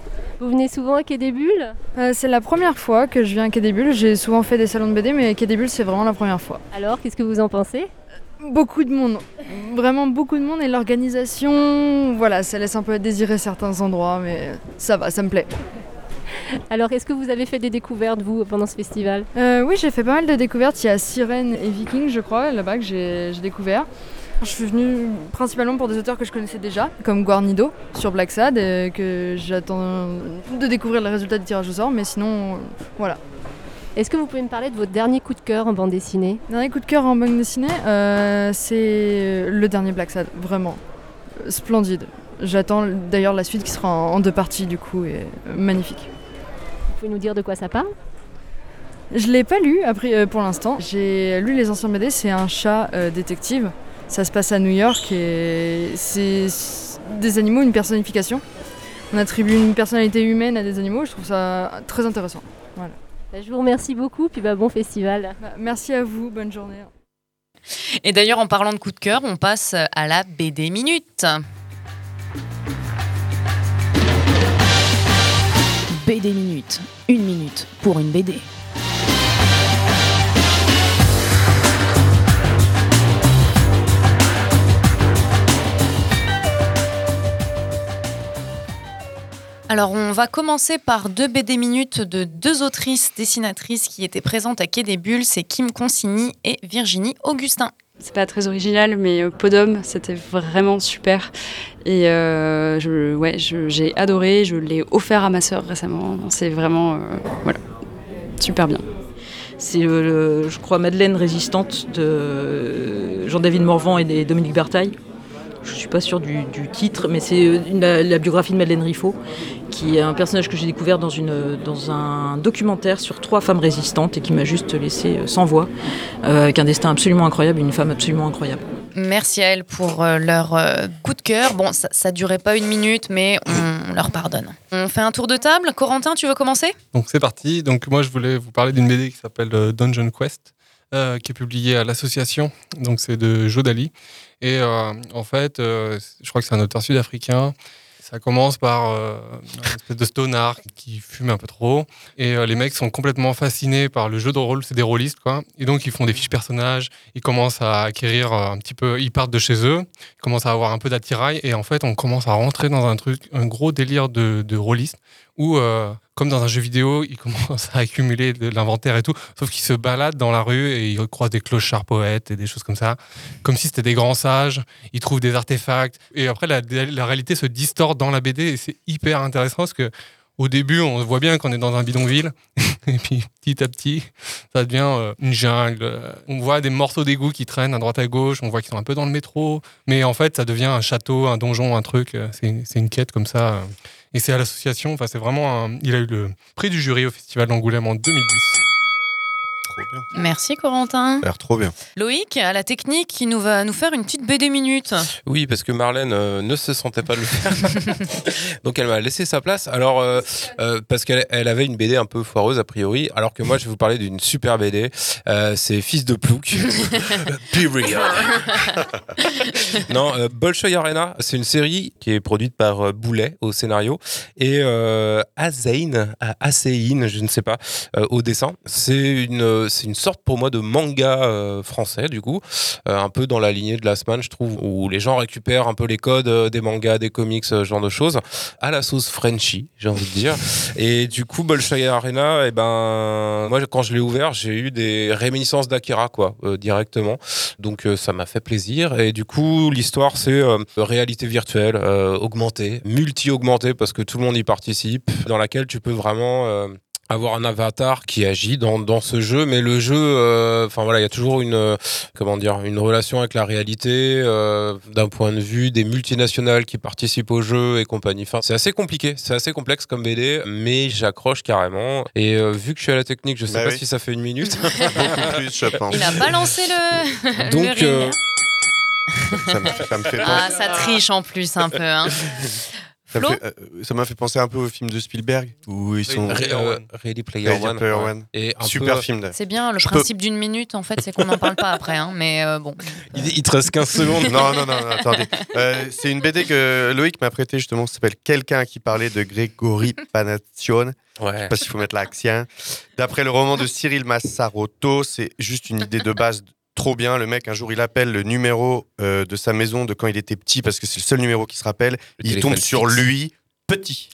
Vous venez souvent à Quai des Bulles? Euh, c'est la première fois que je viens à Quai des Bulles. J'ai souvent fait des salons de BD, mais Quai des Bulles, c'est vraiment la première fois. Alors, qu'est-ce que vous en pensez? Beaucoup de monde. Vraiment beaucoup de monde et l'organisation, voilà, ça laisse un peu à désirer certains endroits, mais ça va, ça me plaît. Alors, est-ce que vous avez fait des découvertes, vous, pendant ce festival? Euh, oui, j'ai fait pas mal de découvertes. Il y a Sirène et Viking, je crois, là-bas que j'ai j'ai découvert. Je suis venue principalement pour des auteurs que je connaissais déjà, comme Guarnido sur Black Sad, et que j'attends de découvrir les résultats du tirage au sort, mais sinon, euh, voilà. Est-ce que vous pouvez me parler de votre dernier coup de cœur en bande dessinée? Dernier coup de cœur en bande dessinée, euh, c'est le dernier Black Sad, vraiment. Euh, Splendide. J'attends d'ailleurs la suite qui sera en deux parties du coup, et euh, magnifique. Vous pouvez nous dire de quoi ça parle? Je l'ai pas lu après, euh, pour l'instant. J'ai lu les anciens BD, c'est un chat euh, détective. Ça se passe à New York et c'est des animaux, une personnification. On attribue une personnalité humaine à des animaux, je trouve ça très intéressant. Voilà. Bah, Je vous remercie beaucoup, puis bah, bon festival. Merci à vous, bonne journée. Et d'ailleurs, en parlant de coup de cœur, on passe à la BD Minute. BD Minute. Une minute pour une BD. Alors, on va commencer par deux BD minutes de deux autrices dessinatrices qui étaient présentes à Quai des Bulles. C'est Kim Consigny et Virginie Augustin. C'est pas très original, mais euh, Podum, c'était vraiment super. Et euh, je, ouais, je- j'ai adoré. Je l'ai offert à ma sœur récemment. C'est vraiment, euh, voilà, super bien. C'est, euh, le- je crois, Madeleine Résistante de Jean-David Morvan et des- Dominique Bertaille. Je ne suis pas sûr du, du titre, mais c'est euh, la, la biographie de Madeleine Riffaut, qui est un personnage que j'ai découvert dans, une, dans un documentaire sur trois femmes résistantes et qui m'a juste laissé euh, sans voix, euh, avec un destin absolument incroyable, une femme absolument incroyable. Merci à elles pour leur coup de cœur. Bon, ça, ça durait pas une minute, mais on leur pardonne. On fait un tour de table. Corentin, tu veux commencer? Donc c'est parti. Donc moi je voulais vous parler d'une BD qui s'appelle Dungeon Quest, euh, qui est publiée à l'association. Donc c'est de Jodali. Et euh, en fait, euh, je crois que c'est un auteur sud-africain. Ça commence par euh, une espèce de stoner qui fume un peu trop. Et euh, les mecs sont complètement fascinés par le jeu de rôle. C'est des rôlistes, quoi. Et donc, ils font des fiches personnages. Ils commencent à acquérir un petit peu. Ils partent de chez eux. Ils commencent à avoir un peu d'attirail. Et en fait, on commence à rentrer dans un truc, un gros délire de, de où, euh, comme dans un jeu vidéo, ils commencent à accumuler de l'inventaire et tout. Sauf qu'ils se baladent dans la rue et ils croisent des clochards poètes et des choses comme ça. Comme si c'était des grands sages. Ils trouvent des artefacts. Et après, la, réalité se distord dans la BD et c'est hyper intéressant parce que au début, on voit bien qu'on est dans un bidonville, et puis petit à petit, ça devient euh, une jungle. On voit des morceaux d'égout qui traînent à droite à gauche, on voit qu'ils sont un peu dans le métro, mais en fait, ça devient un château, un donjon, un truc. euh, c'est une quête comme ça. Et c'est à l'association, enfin, c'est vraiment. un- Il a eu le prix du jury au Festival d'Angoulême en 2010. Trop bien. Merci Corentin. Ça a l'air trop bien. Loïc, à la technique, qui nous va nous faire une petite BD minute. Oui, parce que Marlène euh, ne se sentait pas de le faire. Donc elle m'a laissé sa place. Alors, euh, euh, parce qu'elle elle avait une BD un peu foireuse a priori, alors que moi je vais vous parler d'une super BD. Euh, c'est Fils de Plouc. Period. non, euh, Bolshoi Arena, c'est une série qui est produite par euh, Boulet au scénario et euh, Azein, à Asein, je ne sais pas, euh, au dessin. C'est une, euh, c'est une sorte pour moi de manga euh, français du coup, euh, un peu dans la lignée de Last Man, je trouve, où les gens récupèrent un peu les codes des mangas, des comics, ce genre de choses, à la sauce Frenchy, j'ai envie de dire. Et du coup, Bolshoi Arena, et ben, moi quand je l'ai ouvert, j'ai eu des réminiscences d'Akira quoi, directement. Donc ça m'a fait plaisir. Et du coup, l'histoire c'est réalité virtuelle, augmentée, multi-augmentée parce que tout le monde y participe, dans laquelle tu peux vraiment avoir un avatar qui agit dans, dans ce jeu, mais le jeu, euh, enfin voilà, il y a toujours une euh, comment dire, une relation avec la réalité euh, d'un point de vue des multinationales qui participent au jeu et compagnie. Enfin, c'est assez compliqué, c'est assez complexe comme BD, mais j'accroche carrément. Et euh, vu que je suis à la technique, je sais Bah pas oui. si ça fait une minute. Beaucoup plus, je pense. Il a balancé le, le Donc, ring. euh, Ça me, ça me fait Ah, ça triche en plus un peu. Hein. Ça fait- euh, ça m'a fait penser un peu au film de Spielberg où ils sont. Re- euh, Ready Player Ready One, Player ouais. One. Et un Super peu- film. C'est bien, le Je peux- principe d'une minute, en fait, c'est qu'on n'en parle pas après. Hein, mais euh, bon. Il, il te reste 15 secondes. non, non, non, non, attendez. Euh, c'est une BD que Loïc m'a prêtée justement, ça s'appelle Quelqu'un qui parlait de Grégory Panation. Ouais. Je sais pas s'il faut mettre l'accent. D'après le roman de Cyril Massarotto, c'est juste une idée de base trop bien. Le mec, un jour, il appelle le numéro euh, de sa maison de quand il était petit parce que c'est le seul numéro qui se rappelle. il tombe sur fixe. lui, petit.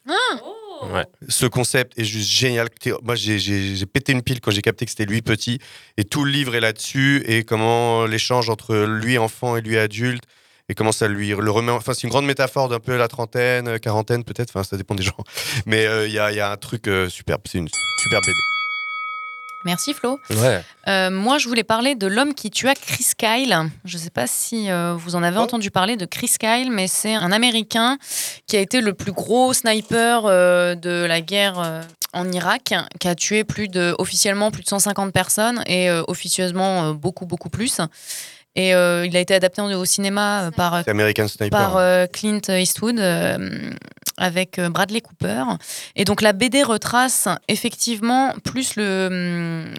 Ouais. Ce concept est juste génial. Moi, j'ai- pété une pile quand j'ai capté que c'était lui petit. Et tout le livre est là-dessus. Et comment l'échange entre lui enfant et lui adulte. Et comment ça lui le remet. Enfin, c'est une grande métaphore d'un peu la trentaine, quarantaine peut-être. Enfin, ça dépend des gens. Mais euh, il y, a, y a un truc euh, superbe. C'est une super BD. Merci Flo. Ouais. Euh, moi, je voulais parler de l'homme qui tua Chris Kyle. Je ne sais pas si euh, vous en avez entendu parler de Chris Kyle, mais c'est un Américain qui a été le plus gros sniper euh, de la guerre en Irak, qui a tué plus de, officiellement plus de 150 personnes et officieusement beaucoup, beaucoup plus. Et euh, il a été adapté au cinéma euh, par, C'est American Sniper. par euh, Clint Eastwood euh, avec Bradley Cooper. Et donc la BD retrace effectivement plus le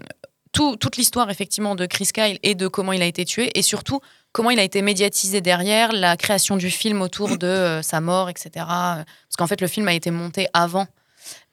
tout- toute l'histoire effectivement de Chris Kyle et de comment il a été tué et surtout comment il a été médiatisé derrière la création du film autour de euh, sa mort, etc. Parce qu'en fait, le film a été monté avant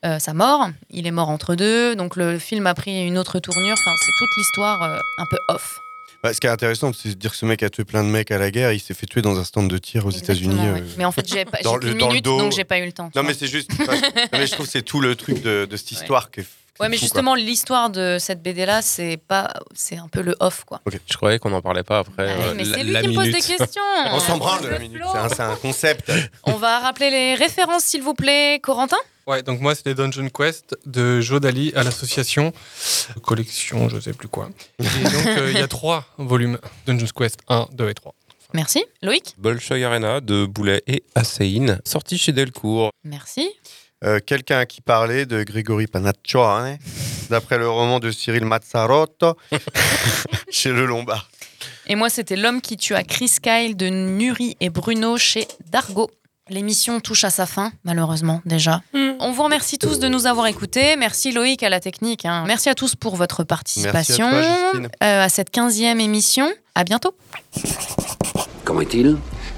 euh, sa mort. Il est mort entre deux, donc le film a pris une autre tournure. Enfin, c'est toute l'histoire euh, un peu off. Bah, ce qui est intéressant, c'est de dire que ce mec a tué plein de mecs à la guerre. Il s'est fait tuer dans un stand de tir aux États-Unis. Ouais. euh, Mais en fait, j'ai pas- j'ai minute, donc j'ai pas eu le temps. Non, mais c'est juste. non, mais je trouve que c'est tout le truc de, de cette histoire que. Ouais, mais fou, justement, l'histoire de cette BD là, c'est pas, c'est un peu le off, quoi. Je croyais qu'on n'en parlait pas après. euh, mais c'est lui la qui me pose des questions. On s'en branle de la minute. C'est un, concept. On va rappeler les références, s'il vous plaît, Corentin. Ouais, donc moi, c'est les Dungeon Quest de Joe Daly à l'association collection, je sais plus quoi. Et donc, euh, il y a trois volumes Dungeon Quest 1, 2 et 3. Merci. Loïc Bolshoi Arena de Boulet et Assein, sorti chez Delcourt. Merci. Euh, Quelqu'un qui parlait de Grégory Panaccione, d'après le roman de Cyril Mazzarotto, chez Le Lombard. Et moi, c'était L'homme qui tua Chris Kyle de Nuri et Bruno chez Dargo. L'émission touche à sa fin, malheureusement, déjà. On vous remercie tous de nous avoir écoutés. Merci Loïc à la technique. hein. Merci à tous pour votre participation Merci à toi, Justine. euh, à cette 15e émission. À bientôt. Comment est-il?